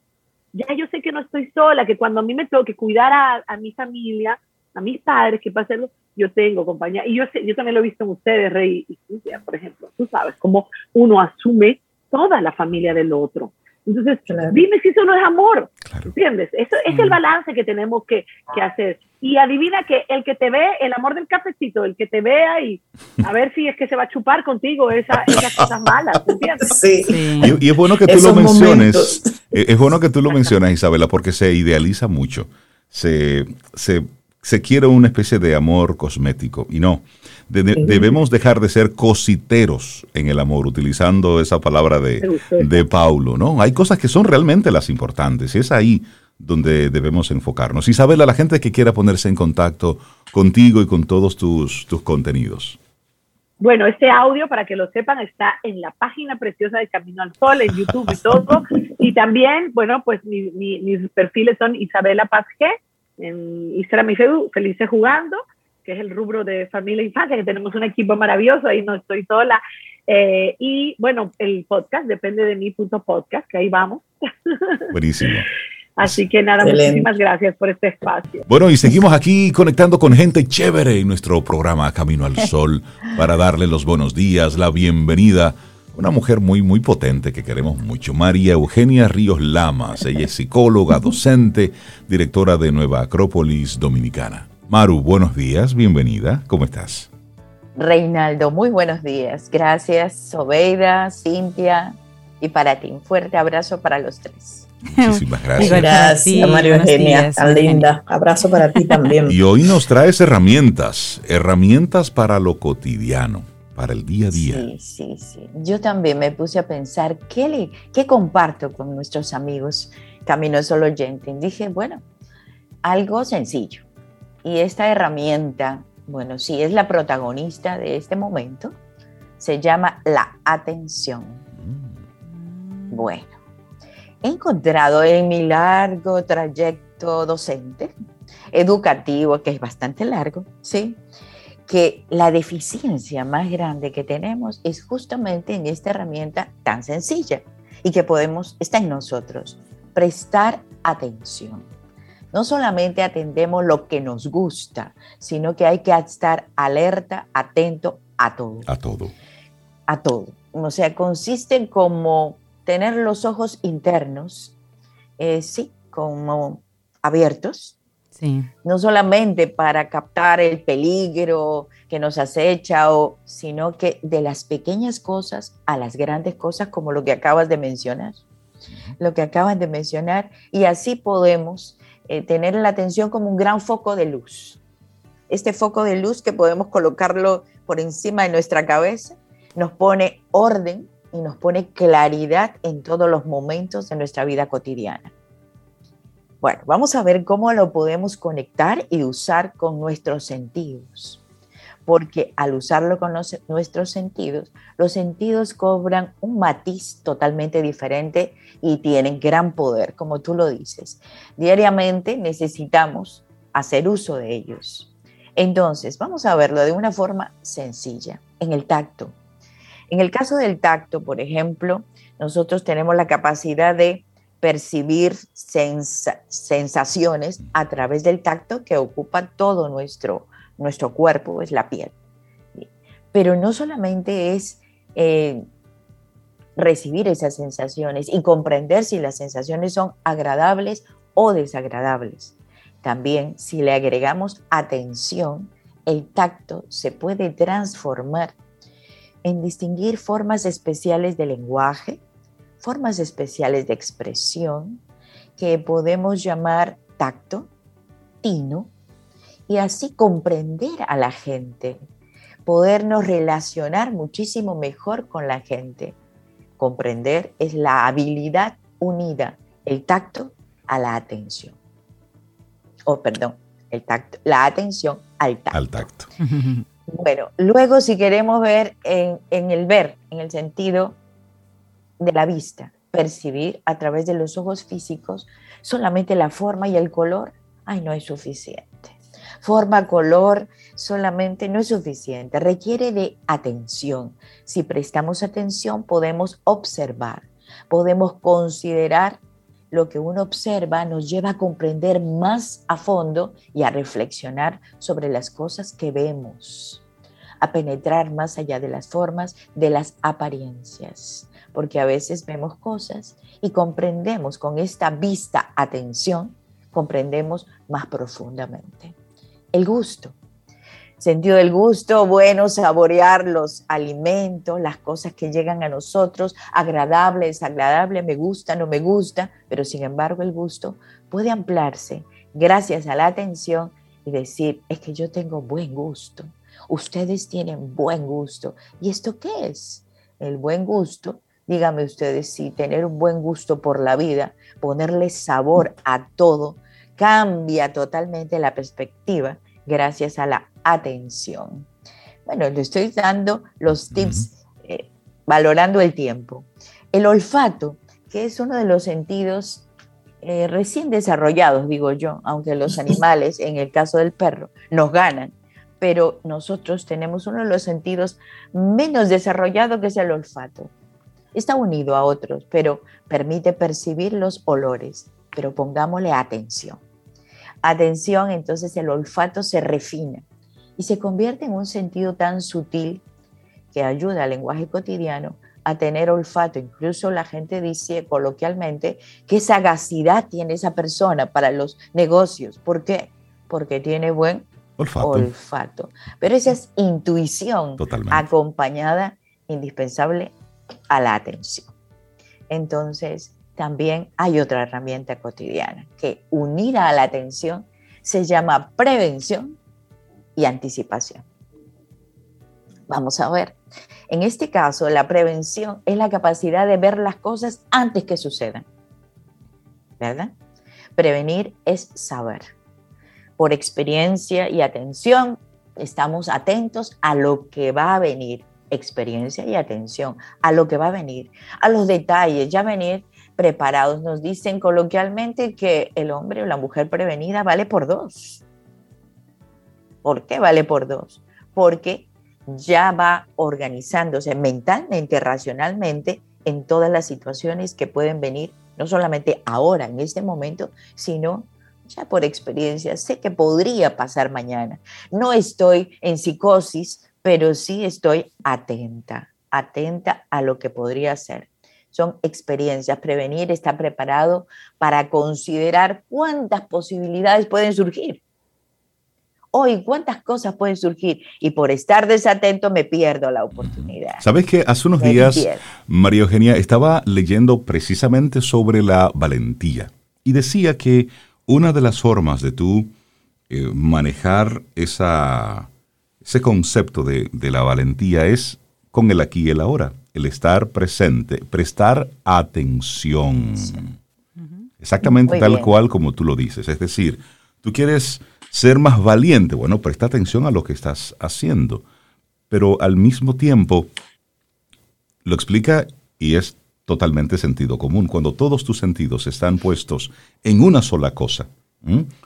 Ya yo sé que no estoy sola, que cuando a mí me tengo que cuidar a, a mi familia, a mis padres, que para hacerlo, yo tengo compañía. Y yo, yo también lo he visto en ustedes, Rey y Cintia, por ejemplo. Tú sabes cómo uno asume toda la familia del otro. Entonces, dime si eso no es amor. ¿Entiendes? Eso es el mm. balance que tenemos que, que, hacer. Y adivina que el que te ve, el amor del cafecito, el que te vea y a ver si es que se va a chupar contigo esa, esas cosas malas. ¿Entiendes? Sí. Y, es bueno que tú lo menciones. Es bueno que tú lo mencionas, Isabela, porque se idealiza mucho. Se, se se quiere una especie de amor cosmético y no. debemos dejar de ser cositeros en el amor, utilizando esa palabra de, de Paulo, ¿no? Hay cosas que son realmente las importantes y es ahí donde debemos enfocarnos. Isabela, la gente que quiera ponerse en contacto contigo y con todos tus, tus contenidos. Bueno, este audio, para que lo sepan, está en la página preciosa de Camino al Sol, en YouTube y todo. Y también, bueno, pues mis perfiles son Isabela Paz G, en Instagram y Facebook, Felices Jugando, que es el rubro de familia e infancia, que tenemos un equipo maravilloso, ahí no estoy sola. Eh, y bueno, el podcast depende de mi punto podcast, que ahí vamos. Buenísimo. Así que nada, muchísimas gracias por este espacio. Bueno, y seguimos aquí conectando con gente chévere en nuestro programa Camino al Sol para darle los buenos días, la bienvenida. Una mujer muy, muy potente que queremos mucho, María Eugenia Ríos Lamas. Ella es psicóloga, docente, directora de Nueva Acrópolis Dominicana. Maru, buenos días, bienvenida. ¿Cómo estás? Reinaldo, muy buenos días. Gracias, Sobeida, Cintia y para ti. Un fuerte abrazo para los tres. Muchísimas gracias. Gracias, María Eugenia, tan linda. Abrazo para ti también. Y hoy nos traes herramientas, herramientas para lo cotidiano, para el día a día. Sí, sí, sí. Yo también me puse a pensar, ¿qué, le, qué comparto con nuestros amigos Camino Solo Oyente? Dije, bueno, algo sencillo. Y esta herramienta, bueno, sí, es la protagonista de este momento, se llama la atención. Mm. Bueno he encontrado en mi largo trayecto docente, educativo, que es bastante largo, ¿sí? Que la deficiencia más grande que tenemos es justamente en esta herramienta tan sencilla y que podemos, está en nosotros, prestar atención. No solamente atendemos lo que nos gusta, sino que hay que estar alerta, atento a todo. A todo. A todo. O sea, consiste como tener los ojos internos, eh, sí, como abiertos. Sí. No solamente para captar el peligro que nos acecha, o, sino que de las pequeñas cosas a las grandes cosas, como lo que acabas de mencionar. Lo que acabas de mencionar, y así podemos eh, tener la atención como un gran foco de luz. Este foco de luz que podemos colocarlo por encima de nuestra cabeza nos pone orden y nos pone claridad en todos los momentos de nuestra vida cotidiana. Bueno, vamos a ver cómo lo podemos conectar y usar con nuestros sentidos. Porque al usarlo con nuestros sentidos, los sentidos cobran un matiz totalmente diferente y tienen gran poder, como tú lo dices. Diariamente necesitamos hacer uso de ellos. Entonces, vamos a verlo de una forma sencilla, en el tacto. En el caso del tacto, por ejemplo, nosotros tenemos la capacidad de percibir sensaciones a través del tacto que ocupa todo nuestro, nuestro cuerpo, es la piel. Pero no solamente es eh, recibir esas sensaciones y comprender si las sensaciones son agradables o desagradables. También si le agregamos atención, el tacto se puede transformar en distinguir formas especiales de lenguaje, formas especiales de expresión, que podemos llamar tacto, tino, y así comprender a la gente, podernos relacionar muchísimo mejor con la gente. Comprender es la habilidad unida, el tacto a la atención. O oh, perdón, el tacto, la atención al tacto. Al tacto. Bueno, luego si queremos ver en, el ver, en el sentido de la vista, percibir a través de los ojos físicos solamente la forma y el color, ay, no es suficiente. Forma, color solamente no es suficiente, requiere de atención. Si prestamos atención podemos observar, podemos considerar lo que uno observa nos lleva a comprender más a fondo y a reflexionar sobre las cosas que vemos, a penetrar más allá de las formas, de las apariencias, porque a veces vemos cosas y comprendemos con esta vista atención, comprendemos más profundamente. El gusto sentido del gusto, bueno, saborear los alimentos, las cosas que llegan a nosotros, agradable, desagradable, me gusta, no me gusta, pero sin embargo el gusto puede ampliarse gracias a la atención y decir, es que yo tengo buen gusto, ustedes tienen buen gusto. ¿Y esto qué es? El buen gusto, díganme ustedes si tener un buen gusto por la vida, ponerle sabor a todo, cambia totalmente la perspectiva gracias a la atención. Bueno, le estoy dando los tips eh, valorando el tiempo. El olfato, que es uno de los sentidos eh, recién desarrollados, digo yo, aunque los animales, en el caso del perro, nos ganan, pero nosotros tenemos uno de los sentidos menos desarrollados que es el olfato. Está unido a otros, pero permite percibir los olores, pero pongámosle atención. Atención, entonces el olfato se refina y se convierte en un sentido tan sutil que ayuda al lenguaje cotidiano a tener olfato. Incluso la gente dice coloquialmente qué sagacidad tiene esa persona para los negocios. ¿Por qué? Porque tiene buen olfato. Pero esa es intuición acompañada indispensable a la atención. Entonces, también hay otra herramienta cotidiana que unida a la atención se llama prevención y anticipación. Vamos a ver. En este caso, la prevención es la capacidad de ver las cosas antes que sucedan. ¿Verdad? Prevenir es saber. Por experiencia y atención, estamos atentos a lo que va a venir. Experiencia y atención a lo que va a venir, a los detalles, ya venir preparados. Nos dicen coloquialmente que el hombre o la mujer prevenida vale por dos. ¿Por qué vale por dos? Porque ya va organizándose mentalmente, racionalmente, en todas las situaciones que pueden venir, no solamente ahora, en este momento, sino ya por experiencia. Sé que podría pasar mañana. No estoy en psicosis, pero sí estoy atenta, atenta a lo que podría ser. Son experiencias. Prevenir está preparado para considerar cuántas posibilidades pueden surgir hoy cuántas cosas pueden surgir y por estar desatento me pierdo la oportunidad. ¿Sabes que hace unos días, María Eugenia, estaba leyendo precisamente sobre la valentía y decía que una de las formas de tú eh, manejar esa, ese concepto de, la valentía es con el aquí y el ahora, el estar presente, prestar atención. Exactamente tal cual como tú lo dices. Es decir, tú quieres ser más valiente, bueno, presta atención a lo que estás haciendo. Pero al mismo tiempo, lo explica y es totalmente sentido común. Cuando todos tus sentidos están puestos en una sola cosa,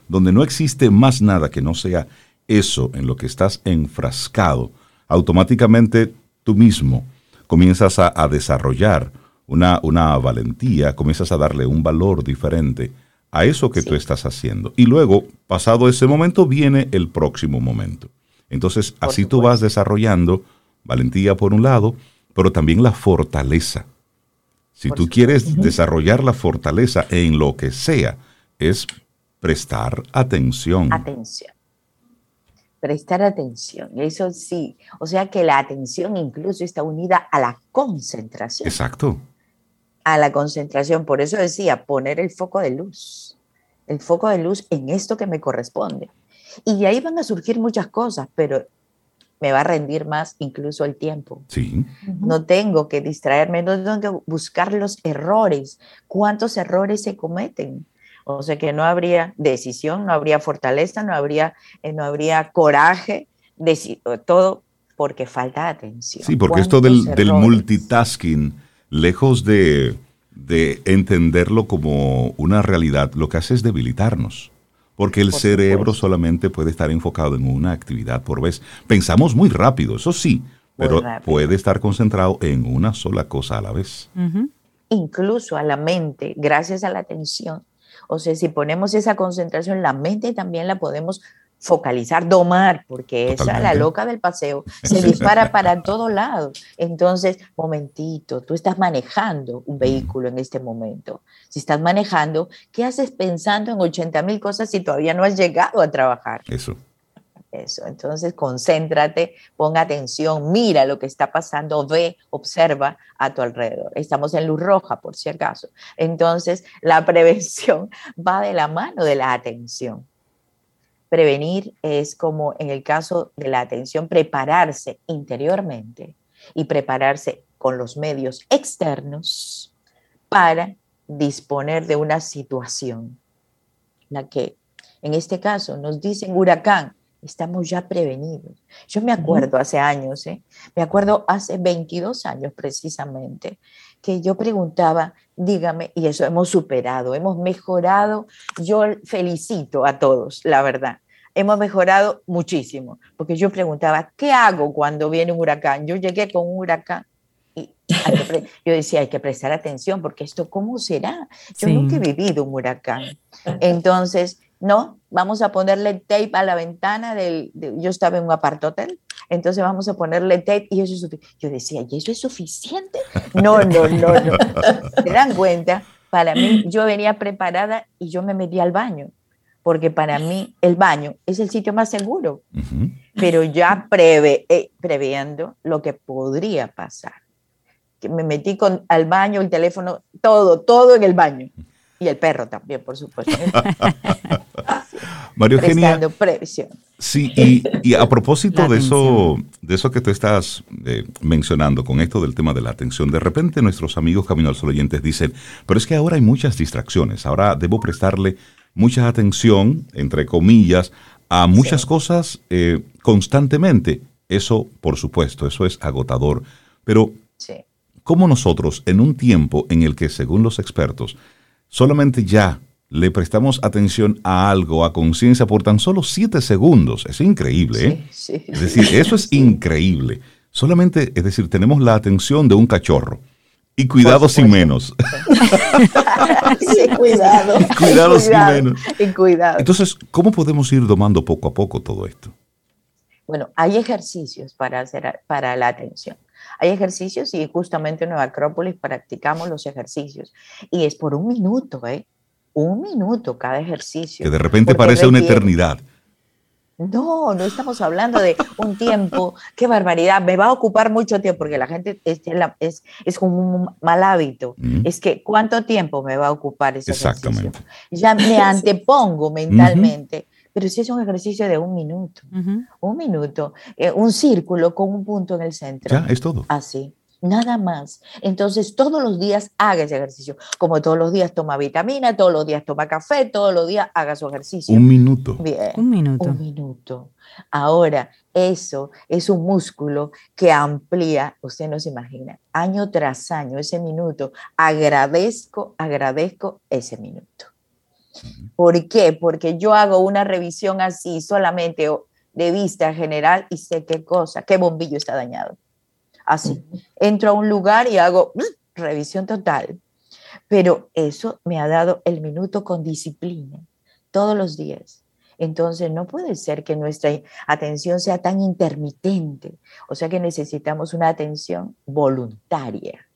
donde no existe más nada que no sea eso en lo que estás enfrascado, automáticamente tú mismo comienzas a, desarrollar una, una valentía, comienzas a darle un valor diferente a eso que tú estás haciendo. Y luego, pasado ese momento, viene el próximo momento. Entonces, así tú vas desarrollando valentía por un lado, pero también la fortaleza. Si tú quieres desarrollar la fortaleza en lo que sea, es prestar atención. Atención. Prestar atención. Eso sí. O sea que la atención incluso está unida a la concentración. Exacto a la concentración. Por eso decía, poner el foco de luz, el foco de luz en esto que me corresponde. Y de ahí van a surgir muchas cosas, pero me va a rendir más incluso el tiempo. Sí. No tengo que distraerme, no tengo que buscar los errores. ¿Cuántos errores se cometen? O sea que no habría decisión, no habría fortaleza, no habría, eh, no habría coraje, todo porque falta atención. Sí, porque esto del, del multitasking lejos de, entenderlo como una realidad, lo que hace es debilitarnos. Porque el cerebro solamente puede estar enfocado en una actividad por vez. Pensamos muy rápido, eso sí, pero puede estar concentrado en una sola cosa a la vez. Incluso a la mente, gracias a la atención. O sea, si ponemos esa concentración, la mente también la podemos focalizar, domar, porque esa, la loca del paseo, se dispara para todos lados. Entonces, momentito, tú estás manejando un vehículo en este momento. Si estás manejando, ¿qué haces pensando en 80 mil cosas si todavía no has llegado a trabajar? Eso. Eso, entonces concéntrate, pon atención, mira lo que está pasando, ve, observa a tu alrededor. Estamos en luz roja, por si acaso. Entonces, la prevención va de la mano de la atención. Prevenir es como en el caso de la atención, prepararse interiormente y prepararse con los medios externos para disponer de una situación, la que en este caso nos dicen huracán, estamos ya prevenidos. Yo me acuerdo hace años, ¿eh? me acuerdo hace 22 años precisamente, que yo preguntaba, dígame, y eso hemos superado, hemos mejorado. Yo felicito a todos, la verdad. Hemos mejorado muchísimo, porque yo preguntaba, ¿qué hago cuando viene un huracán? Yo llegué con un huracán Y yo decía, hay que prestar atención porque esto, ¿cómo será? Yo nunca he vivido un huracán. Entonces, no, vamos a ponerle tape a la ventana del, yo estaba en un apartotel, entonces vamos a ponerle tape y eso es suficiente. Yo decía, ¿y eso es suficiente? No, no, no, no. ¿Se dan cuenta? Para mí, yo venía preparada y yo me metí al baño, porque para mí el baño es el sitio más seguro, pero ya preve, eh, previendo lo que podría pasar. Que me metí con, al baño, el teléfono, todo, todo en el baño. Y el perro también, por supuesto. Mario Eugenia. previsión. Sí, y, a propósito de eso, de eso que tú estás eh, mencionando con esto del tema de la atención, de repente nuestros amigos Camino al Sol oyentes dicen, pero es que ahora hay muchas distracciones, ahora debo prestarle mucha atención, entre comillas, a muchas cosas eh, constantemente. Eso, por supuesto, eso es agotador. Pero, ¿cómo nosotros, en un tiempo en el que, según los expertos, solamente ya le prestamos atención a algo, a conciencia, por tan solo siete segundos. Es increíble, ¿eh? es decir, eso es increíble. Solamente, es decir, tenemos la atención de un cachorro. Y cuidado sin menos. sí, cuidado. cuidado, sin menos. Y cuidado. Entonces, ¿cómo podemos ir domando poco a poco todo esto? Bueno, hay ejercicios para, hacer, para la atención. Hay ejercicios y justamente en Nueva Acrópolis practicamos los ejercicios. Y es por un minuto, ¿eh? Un minuto cada ejercicio. Que de repente parece una eternidad. No, no estamos hablando de un tiempo, qué barbaridad, me va a ocupar mucho tiempo, porque la gente es, es, es como un mal hábito. Es que, ¿cuánto tiempo me va a ocupar ese Exactamente. ejercicio? Ya me antepongo mentalmente. Pero si es un ejercicio de un minuto, un minuto, eh, un círculo con un punto en el centro. Ya, es todo. Así, nada más. Entonces, todos los días haga ese ejercicio. Como todos los días toma vitamina, todos los días toma café, todos los días haga su ejercicio. Un minuto. Bien. Un minuto. Un minuto. Ahora, eso es un músculo que amplía, usted no se imagina, año tras año, ese minuto. Agradezco, agradezco ese minuto. ¿Por qué? Porque yo hago una revisión así solamente de vista general y sé qué cosa, qué bombillo está dañado. Así. Entro a un lugar y hago revisión total. Pero eso me ha dado el minuto con disciplina todos los días. Entonces no puede ser que nuestra atención sea tan intermitente. O sea que necesitamos una atención voluntaria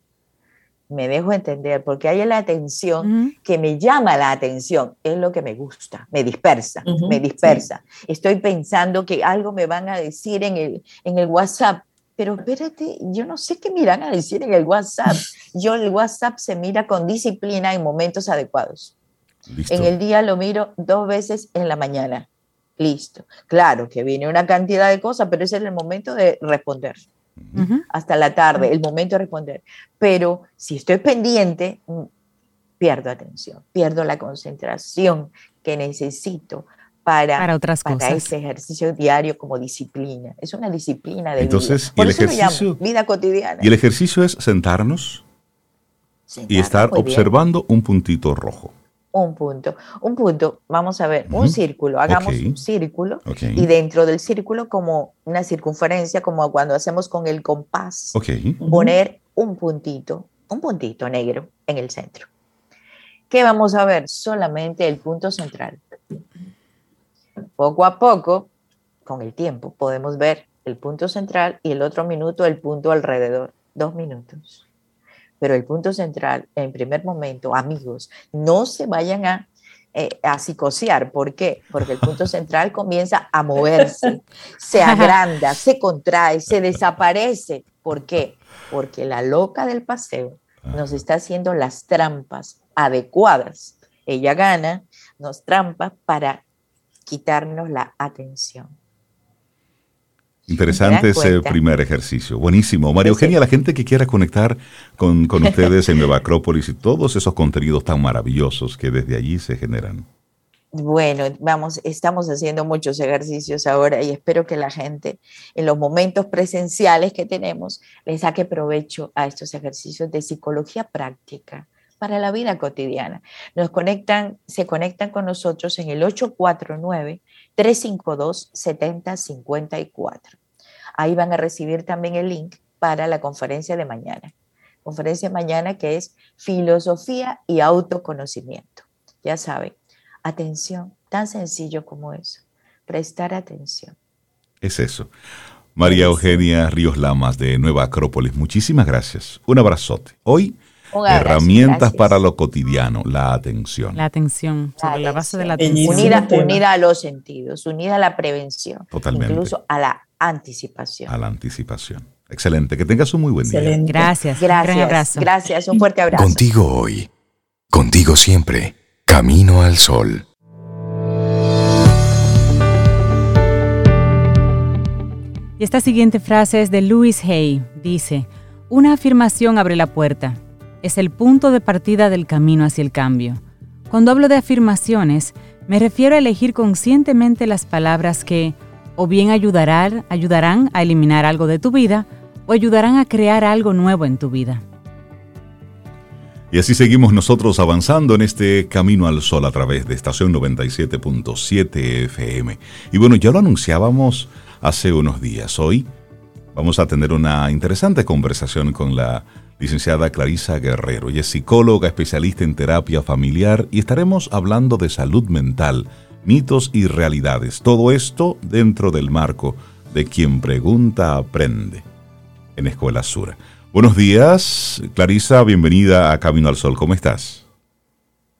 me dejo entender, porque hay la atención que me llama la atención, es lo que me gusta, me dispersa, me dispersa. Estoy pensando que algo me van a decir en el, en el WhatsApp, pero espérate, yo no sé qué me irán a decir en el WhatsApp. Yo el WhatsApp se mira con disciplina en momentos adecuados. En el día lo miro dos veces en la mañana. Listo. Claro que viene una cantidad de cosas, pero ese es el momento de responder hasta la tarde, el momento de responder. Pero si estoy pendiente, mm, pierdo atención, pierdo la concentración que necesito para, para otras cosas. ese ejercicio diario como disciplina. Es una disciplina de Entonces, vida. el ejercicio, vida cotidiana. Y el ejercicio es sentarnos y estar observando un puntito rojo un punto. Un punto, vamos a ver, un círculo, hagamos un círculo y dentro del círculo como una circunferencia, como cuando hacemos con el compás, poner un puntito, un puntito negro en el centro. ¿Qué vamos a ver? Solamente el punto central. Poco a poco, con el tiempo, podemos ver el punto central y el otro minuto el punto alrededor. Dos minutos. Pero el punto central, en primer momento, amigos, no se vayan a, eh, a psicosear. ¿Por qué? Porque el punto central comienza a moverse, se agranda, se contrae, se desaparece. ¿Por qué? Porque la loca del paseo nos está haciendo las trampas adecuadas. Ella gana, nos trampa para quitarnos la atención. Interesante ese primer ejercicio. Buenísimo. María Eugenia, la gente que quiera conectar con, ustedes en Nueva Acrópolis y todos esos contenidos tan maravillosos que desde allí se generan. Bueno, vamos, estamos haciendo muchos ejercicios ahora y espero que la gente en los momentos presenciales que tenemos les saque provecho a estos ejercicios de psicología práctica para la vida cotidiana. Nos conectan, se conectan con nosotros en el 849 352 7054. Ahí van a recibir también el link para la conferencia de mañana. Conferencia de mañana que es filosofía y autoconocimiento. Ya saben, atención, tan sencillo como eso, prestar atención. Es eso. María Eugenia Ríos Lamas de Nueva Acrópolis, muchísimas gracias. Un abrazote. Hoy, herramientas para lo cotidiano, la atención. La atención, sobre la, base de la atención. Unida, unida, a los sentidos, unida a la prevención. Totalmente. Incluso a la anticipación. A la anticipación. Excelente, que tengas un muy buen día. Gracias, gracias. Un abrazo. Gracias, un fuerte abrazo. Contigo hoy, contigo siempre, camino al sol. Y esta siguiente frase es de Louis Hay. Dice, una afirmación abre la puerta. Es el punto de partida del camino hacia el cambio. Cuando hablo de afirmaciones, me refiero a elegir conscientemente las palabras que o bien ayudarán, a eliminar algo de tu vida o ayudarán a crear algo nuevo en tu vida. Y así seguimos nosotros avanzando en este camino al sol a través de estación 97.7 FM. Y bueno, ya lo anunciábamos hace unos días. Hoy vamos a tener una interesante conversación con la licenciada Clarisa Guerrero. Ella es psicóloga, especialista en terapia familiar y estaremos hablando de salud mental, mitos y realidades. Todo esto dentro del marco de quien pregunta aprende en Escuela Sura. Buenos días, Clarisa, bienvenida a Camino al Sol. ¿Cómo estás?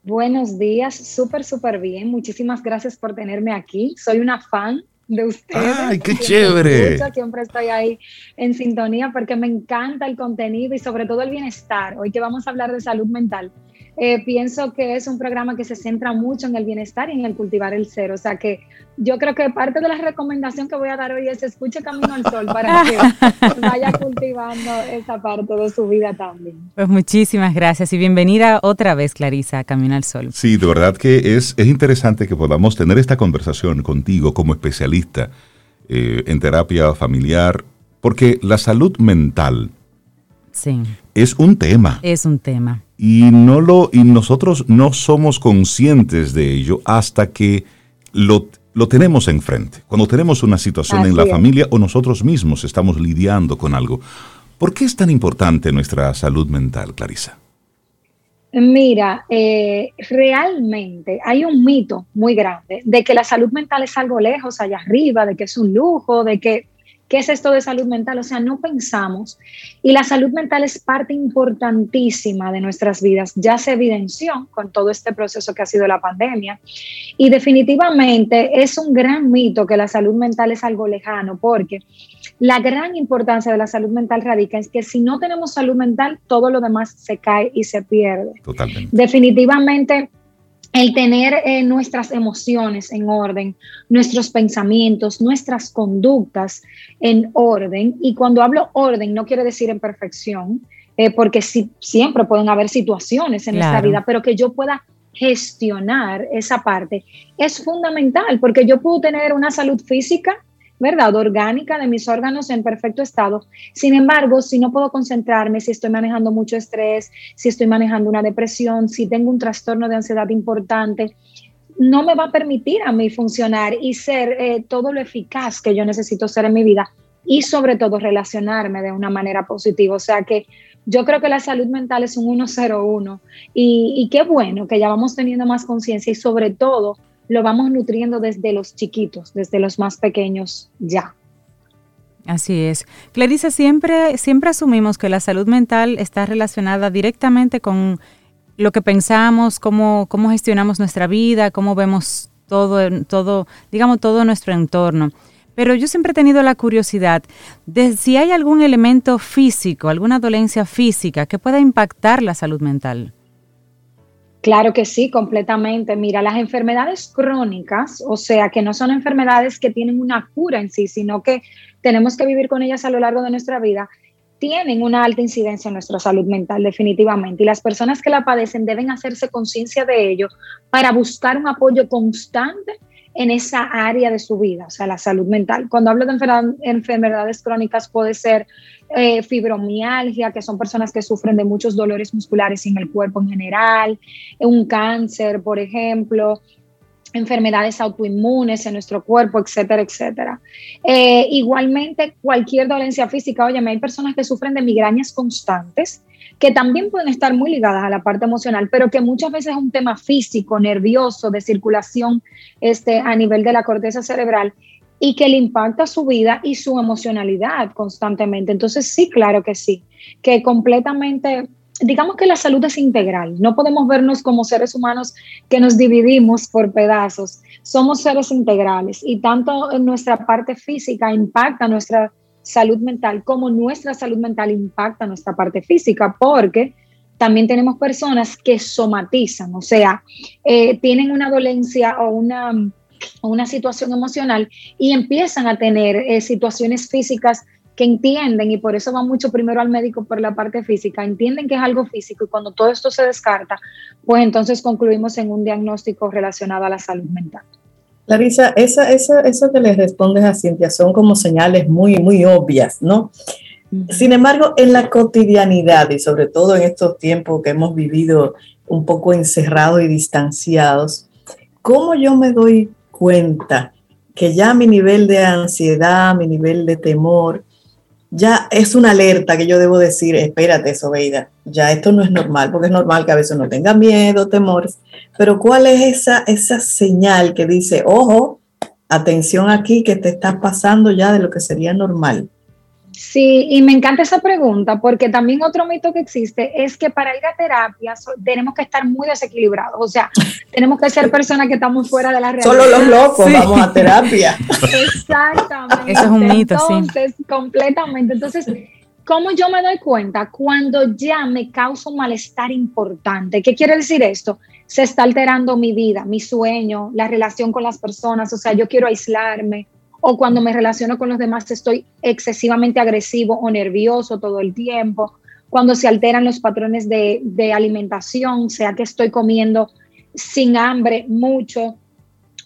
Buenos días, súper, súper bien. Muchísimas gracias por tenerme aquí. Soy una fan de ustedes. ¡Ay, qué chévere! siempre estoy ahí en sintonía porque me encanta el contenido y sobre todo el bienestar. Hoy que vamos a hablar de salud mental, eh, pienso que es un programa que se centra mucho en el bienestar y en el cultivar el ser. O sea que yo creo que parte de la recomendación que voy a dar hoy es escuche Camino al Sol para que vaya cultivando esa parte de su vida también. Pues muchísimas gracias y bienvenida otra vez, Clarisa, a Camino al Sol. Sí, de verdad que es, es interesante que podamos tener esta conversación contigo como especialista eh, en terapia familiar, porque la salud mental sí. es un tema. Es un tema y no lo y nosotros no somos conscientes de ello hasta que lo, lo tenemos enfrente. Cuando tenemos una situación en la familia o nosotros mismos estamos lidiando con algo. ¿Por qué es tan importante nuestra salud mental, Clarisa? Mira, eh, realmente hay un mito muy grande de que la salud mental es algo lejos, allá arriba, de que es un lujo, de que ¿Qué es esto de salud mental? O sea, no pensamos. Y la salud mental es parte importantísima de nuestras vidas. Ya se evidenció con todo este proceso que ha sido la pandemia. Y definitivamente es un gran mito que la salud mental es algo lejano, porque la gran importancia de la salud mental radica en que si no tenemos salud mental, todo lo demás se cae y se pierde. Totalmente. Definitivamente el tener eh, nuestras emociones en orden, nuestros pensamientos, nuestras conductas en orden. Y cuando hablo orden, no quiere decir en perfección, eh, porque siempre pueden haber situaciones en nuestra vida, pero que yo pueda gestionar esa parte es fundamental, porque yo puedo tener una salud física ¿verdad? Orgánica de mis órganos en perfecto estado. Sin embargo, si no puedo concentrarme, si estoy manejando mucho estrés, si estoy manejando una depresión, si tengo un trastorno de ansiedad importante, no me va a permitir a mí funcionar y ser eh, todo lo eficaz que yo necesito ser en mi vida y sobre todo relacionarme de una manera positiva. O sea que yo creo que la salud mental es un 101 y, y qué bueno que ya vamos teniendo más conciencia y sobre todo lo vamos nutriendo desde los chiquitos, desde los más pequeños ya. Así es. Clarice, siempre, siempre asumimos que la salud mental está relacionada directamente con lo que pensamos, cómo, cómo gestionamos nuestra vida, cómo vemos todo, todo, digamos, todo nuestro entorno. Pero yo siempre he tenido la curiosidad de si hay algún elemento físico, alguna dolencia física que pueda impactar la salud mental. Claro que sí, completamente. Mira, las enfermedades crónicas, o sea, que no son enfermedades que tienen una cura en sí, sino que tenemos que vivir con ellas a lo largo de nuestra vida, tienen una alta incidencia en nuestra salud mental, definitivamente. Y las personas que la padecen deben hacerse conciencia de ello para buscar un apoyo constante en esa área de su vida, o sea, la salud mental. Cuando hablo de enfermedades crónicas puede ser eh, fibromialgia, que son personas que sufren de muchos dolores musculares en el cuerpo en general, un cáncer, por ejemplo, enfermedades autoinmunes en nuestro cuerpo, etcétera, etcétera. Eh, igualmente, cualquier dolencia física, oye, hay personas que sufren de migrañas constantes, que también pueden estar muy ligadas a la parte emocional, pero que muchas veces es un tema físico, nervioso, de circulación este, a nivel de la corteza cerebral y que le impacta su vida y su emocionalidad constantemente. Entonces, sí, claro que sí, que completamente digamos que la salud es integral. No podemos vernos como seres humanos que nos dividimos por pedazos. Somos seres integrales y tanto nuestra parte física impacta nuestra salud mental como nuestra salud mental impacta nuestra parte física porque también tenemos personas que somatizan, o sea, eh, tienen una dolencia o una, una situación emocional y empiezan a tener eh, situaciones físicas que entienden, y por eso va mucho primero al médico por la parte física, entienden que es algo físico y cuando todo esto se descarta, pues entonces concluimos en un diagnóstico relacionado a la salud mental. Larisa, esa, esa, eso que le respondes a Cintia son como señales muy, muy obvias, ¿no? Sin embargo, en la cotidianidad y sobre todo en estos tiempos que hemos vivido un poco encerrados y distanciados, ¿cómo yo me doy cuenta que ya mi nivel de ansiedad, mi nivel de temor, ya es una alerta que yo debo decir, espérate, Sobeida, ya esto no es normal, porque es normal que a veces uno tenga miedo, temores, pero ¿cuál es esa, esa señal que dice, ojo, atención aquí, que te estás pasando ya de lo que sería normal? Sí, y me encanta esa pregunta porque también otro mito que existe es que para ir a terapia tenemos que estar muy desequilibrados, o sea, tenemos que ser personas que estamos fuera de la realidad. Solo los locos vamos a terapia. Exactamente. Eso es un mito, Entonces, completamente. Entonces, ¿cómo yo me doy cuenta? Cuando ya me causa un malestar importante. ¿Qué quiere decir esto? Se está alterando mi vida, mi sueño, la relación con las personas, o sea, yo quiero aislarme o cuando me relaciono con los demás estoy excesivamente agresivo o nervioso todo el tiempo, cuando se alteran los patrones de, alimentación, sea que estoy comiendo sin hambre mucho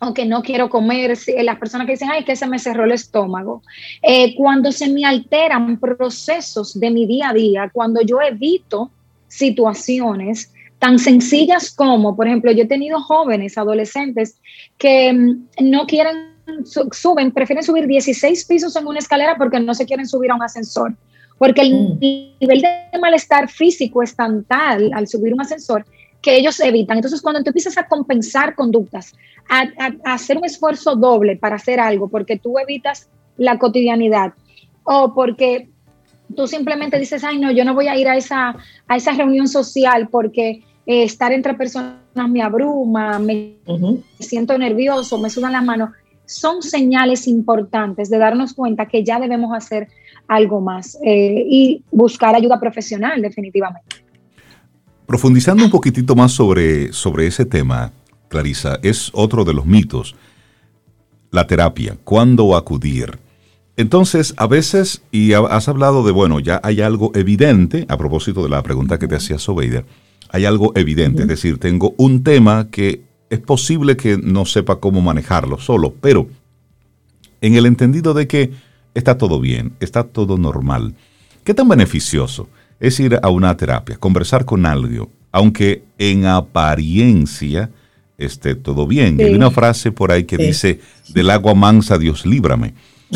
o que no quiero comer, las personas que dicen, ay, que se me cerró el estómago, eh, cuando se me alteran procesos de mi día a día, cuando yo evito situaciones tan sencillas como, por ejemplo, yo he tenido jóvenes, adolescentes, que mm, no quieren suben, prefieren subir 16 pisos en una escalera porque no se quieren subir a un ascensor. Porque el mm. nivel de malestar físico es tan tal al subir un ascensor que ellos evitan. Entonces, cuando tú empiezas a compensar conductas, a, hacer un esfuerzo doble para hacer algo, porque tú evitas la cotidianidad o porque tú simplemente dices, ay, no, yo no voy a ir a esa, a esa reunión social porque eh, estar entre personas me abruma, me siento nervioso, me sudan las manos son señales importantes de darnos cuenta que ya debemos hacer algo más eh, y buscar ayuda profesional definitivamente. Profundizando un poquitito más sobre, sobre ese tema, Clarisa, es otro de los mitos. La terapia, ¿cuándo acudir? Entonces, a veces, y has hablado de, bueno, ya hay algo evidente, a propósito de la pregunta que te hacía Sobeida, hay algo evidente, es decir, tengo un tema que es posible que no sepa cómo manejarlo solo, pero en el entendido de que está todo bien, está todo normal. ¿Qué tan beneficioso es ir a una terapia, conversar con alguien, aunque en apariencia esté todo bien? Hay una frase por ahí que dice, del agua mansa Dios líbrame.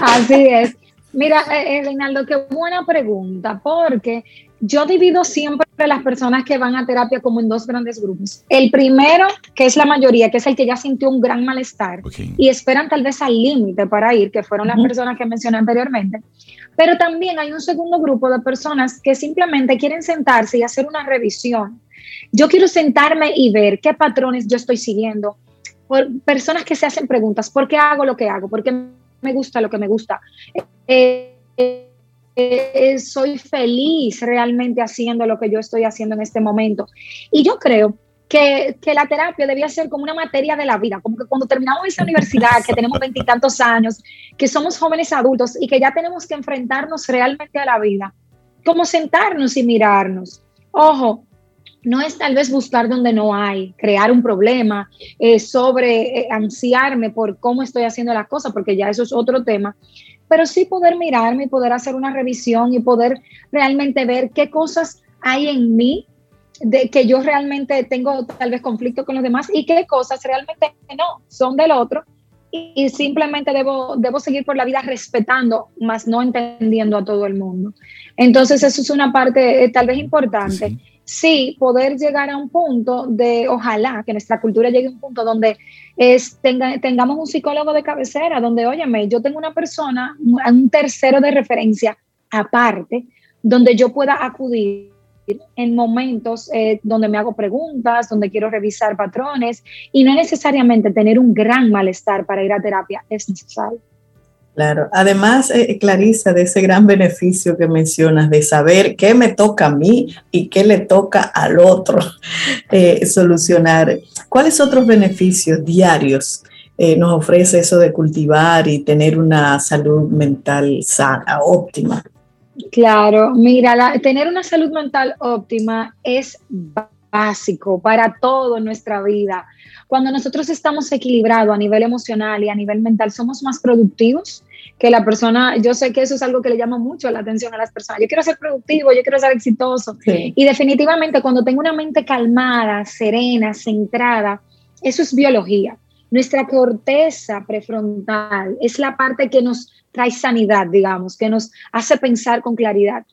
Así es. Mira, eh, eh, Reinaldo, qué buena pregunta, porque yo divido siempre a las personas que van a terapia como en dos grandes grupos. El primero, que es la mayoría, que es el que ya sintió un gran malestar y esperan tal vez al límite para ir, que fueron las personas que mencioné anteriormente. Pero también hay un segundo grupo de personas que simplemente quieren sentarse y hacer una revisión. Yo quiero sentarme y ver qué patrones yo estoy siguiendo. Por personas que se hacen preguntas, ¿por qué hago lo que hago? ¿Por qué me gusta lo que me gusta? Eh, eh, soy feliz realmente haciendo lo que yo estoy haciendo en este momento. Y yo creo que, que, la terapia debía ser como una materia de la vida, como que cuando terminamos esa universidad, que tenemos veintitantos años, que somos jóvenes adultos y que ya tenemos que enfrentarnos realmente a la vida, como sentarnos y mirarnos. Ojo, no es tal vez buscar donde no hay, crear un problema, eh, sobre eh, ansiarme por cómo estoy haciendo las cosas, porque ya eso es otro tema, pero sí poder mirarme y poder hacer una revisión y poder realmente ver qué cosas hay en mí de que yo realmente tengo tal vez conflicto con los demás y qué cosas realmente no son del otro y, simplemente debo, debo seguir por la vida respetando, más no entendiendo a todo el mundo. Entonces eso es una parte eh, tal vez importante. Poder llegar a un punto de, ojalá que nuestra cultura llegue a un punto donde es, tenga, tengamos un psicólogo de cabecera, donde, óyeme, yo tengo una persona, un tercero de referencia aparte, donde yo pueda acudir en momentos eh, donde me hago preguntas, donde quiero revisar patrones y no necesariamente tener un gran malestar para ir a terapia es necesario. Claro, además, eh, Clarisa, de ese gran beneficio que mencionas de saber qué me toca a mí y qué le toca al otro eh, solucionar, ¿cuáles otros beneficios diarios nos ofrece eso de cultivar y tener una salud mental sana, óptima? Claro, mira, tener una salud mental óptima es básico para toda nuestra vida. Cuando nosotros estamos equilibrados a nivel emocional y a nivel mental, somos más productivos que la persona. Yo sé que eso es algo que le llama mucho la atención a las personas. Yo quiero ser productivo, yo quiero ser exitoso. Y definitivamente cuando tengo una mente calmada, serena, centrada, eso es biología. Nuestra corteza prefrontal es la parte que nos trae sanidad, digamos, que nos hace pensar con claridad.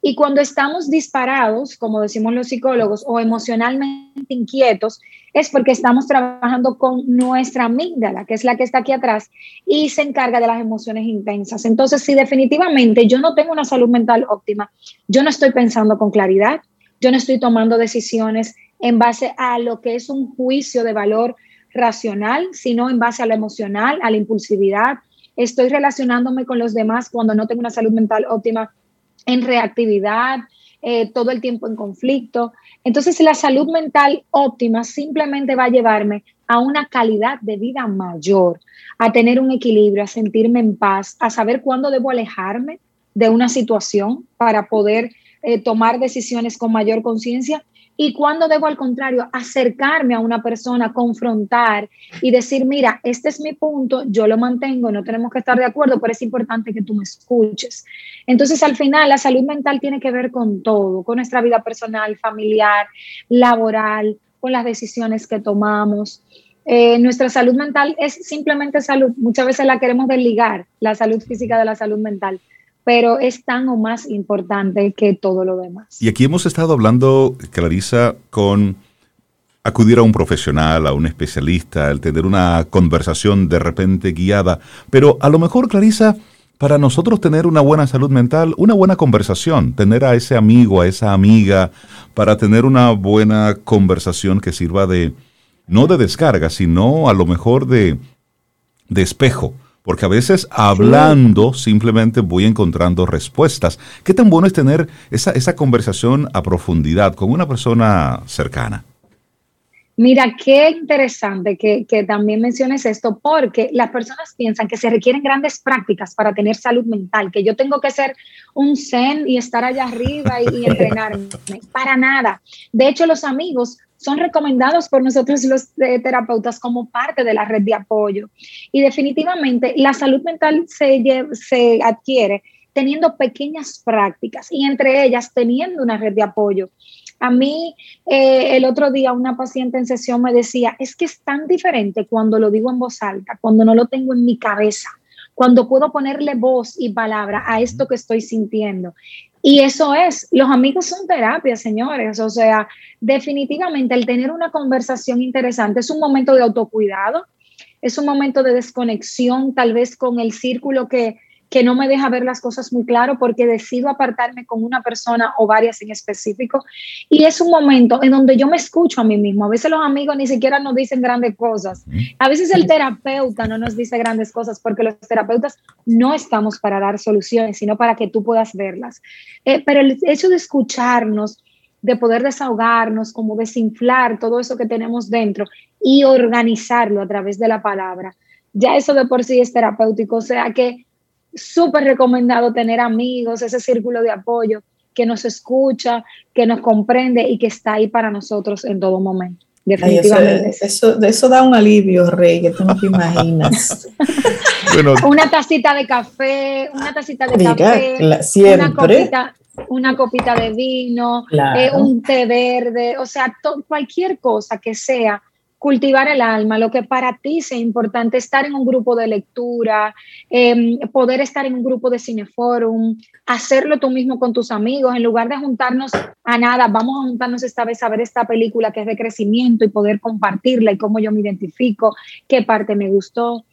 Y cuando estamos disparados, como decimos los psicólogos, o emocionalmente inquietos, es porque estamos trabajando con nuestra amígdala, que es la que está aquí atrás, y se encarga de las emociones intensas. Entonces, si definitivamente yo no tengo una salud mental óptima, yo no estoy pensando con claridad, yo no estoy tomando decisiones en base a lo que es un juicio de valor racional, sino en base a lo emocional, a la impulsividad, estoy relacionándome con los demás cuando no tengo una salud mental óptima en reactividad, eh, todo el tiempo en conflicto. Entonces la salud mental óptima simplemente va a llevarme a una calidad de vida mayor, a tener un equilibrio, a sentirme en paz, a saber cuándo debo alejarme de una situación para poder eh, tomar decisiones con mayor conciencia y cuando debo al contrario acercarme a una persona, confrontar y decir, mira, este es mi punto, yo lo mantengo, no tenemos que estar de acuerdo, pero es importante que tú me escuches. Entonces, al final, la salud mental tiene que ver con todo, con nuestra vida personal, familiar, laboral, con las decisiones que tomamos. Eh, nuestra salud mental es simplemente salud. Muchas veces la queremos desligar, la salud física de la salud mental pero es tan o más importante que todo lo demás. Y aquí hemos estado hablando, Clarisa, con acudir a un profesional, a un especialista, el tener una conversación de repente guiada, pero a lo mejor, Clarisa, para nosotros tener una buena salud mental, una buena conversación, tener a ese amigo, a esa amiga, para tener una buena conversación que sirva de, no de descarga, sino a lo mejor de, de espejo porque a veces hablando simplemente voy encontrando respuestas. ¿Qué tan bueno es tener esa, esa conversación a profundidad con una persona cercana? Mira, qué interesante que, que, también menciones esto, porque las personas piensan que se requieren grandes prácticas para tener salud mental, que yo tengo que ser un zen y estar allá arriba y, y entrenarme. Para nada. De hecho, los amigos son recomendados por nosotros los eh, terapeutas como parte de la red de apoyo. Y definitivamente la salud mental se, se adquiere teniendo pequeñas prácticas y entre ellas teniendo una red de apoyo. A mí eh, el otro día una paciente en sesión me decía, es que es tan diferente cuando lo digo en voz alta, cuando no lo tengo en mi cabeza, cuando puedo ponerle voz y palabra a esto que estoy sintiendo. Y eso es, los amigos son terapia, señores. O sea, definitivamente el tener una conversación interesante es un momento de autocuidado, es un momento de desconexión tal vez con el círculo que, que no me deja ver las cosas muy claro porque decido apartarme con una persona o varias en específico. Y es un momento en donde yo me escucho a mí mismo. A veces los amigos ni siquiera nos dicen grandes cosas. A veces el terapeuta no nos dice grandes cosas porque los terapeutas no estamos para dar soluciones, sino para que tú puedas verlas. Eh, pero el hecho de escucharnos, de poder desahogarnos, como desinflar todo eso que tenemos dentro y organizarlo a través de la palabra, ya eso de por sí es terapéutico. O sea que súper recomendado tener amigos, ese círculo de apoyo que nos escucha, que nos comprende y que está ahí para nosotros en todo momento. Definitivamente. eso, eso, da un alivio, Rey, que tú no te imaginas. una tacita de café, una tacita de café, siempre. una copita, una copita de vino, eh, un té verde, o sea, cualquier cosa que sea cultivar el alma, lo que para ti sea importante, estar en un grupo de lectura, em, poder estar en un grupo de cineforum, hacerlo tú mismo con tus amigos, en lugar de juntarnos a nada, vamos a juntarnos esta vez a ver esta película que es de crecimiento y poder compartirla y cómo yo me identifico, qué parte me gustó.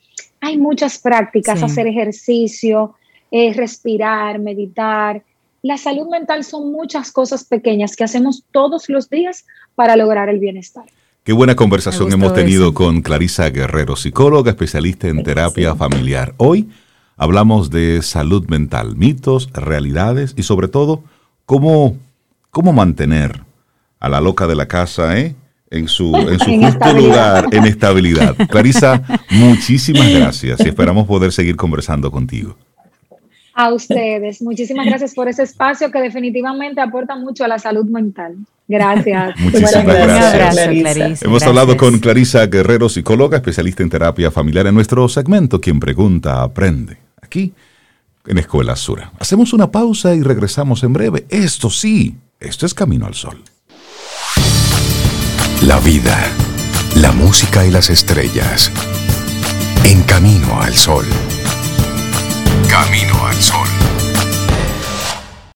Hay muchas prácticas, hacer ejercicio, eh, respirar, meditar. La salud mental son muchas cosas pequeñas que hacemos todos los días para lograr el bienestar. Qué buena conversación hemos tenido con Clarisa Guerrero, psicóloga especialista en terapia familiar. Hoy hablamos de salud mental, mitos, realidades y sobre todo cómo, cómo mantener a la loca de la casa ¿eh? en su, en su justo lugar, en estabilidad. Clarisa, muchísimas gracias y esperamos poder seguir conversando contigo. A ustedes, muchísimas gracias por ese espacio que definitivamente aporta mucho a la salud mental. Gracias. Muchísimas gracias. Hemos hablado con Clarisa Guerrero, psicóloga, especialista en terapia familiar, en nuestro segmento Quien Pregunta Aprende, aquí en Escuela Sura. Hacemos una pausa y regresamos en breve. Esto sí, esto es Camino al Sol. La vida, la música y las estrellas. En Camino al Sol. Camino al Sol.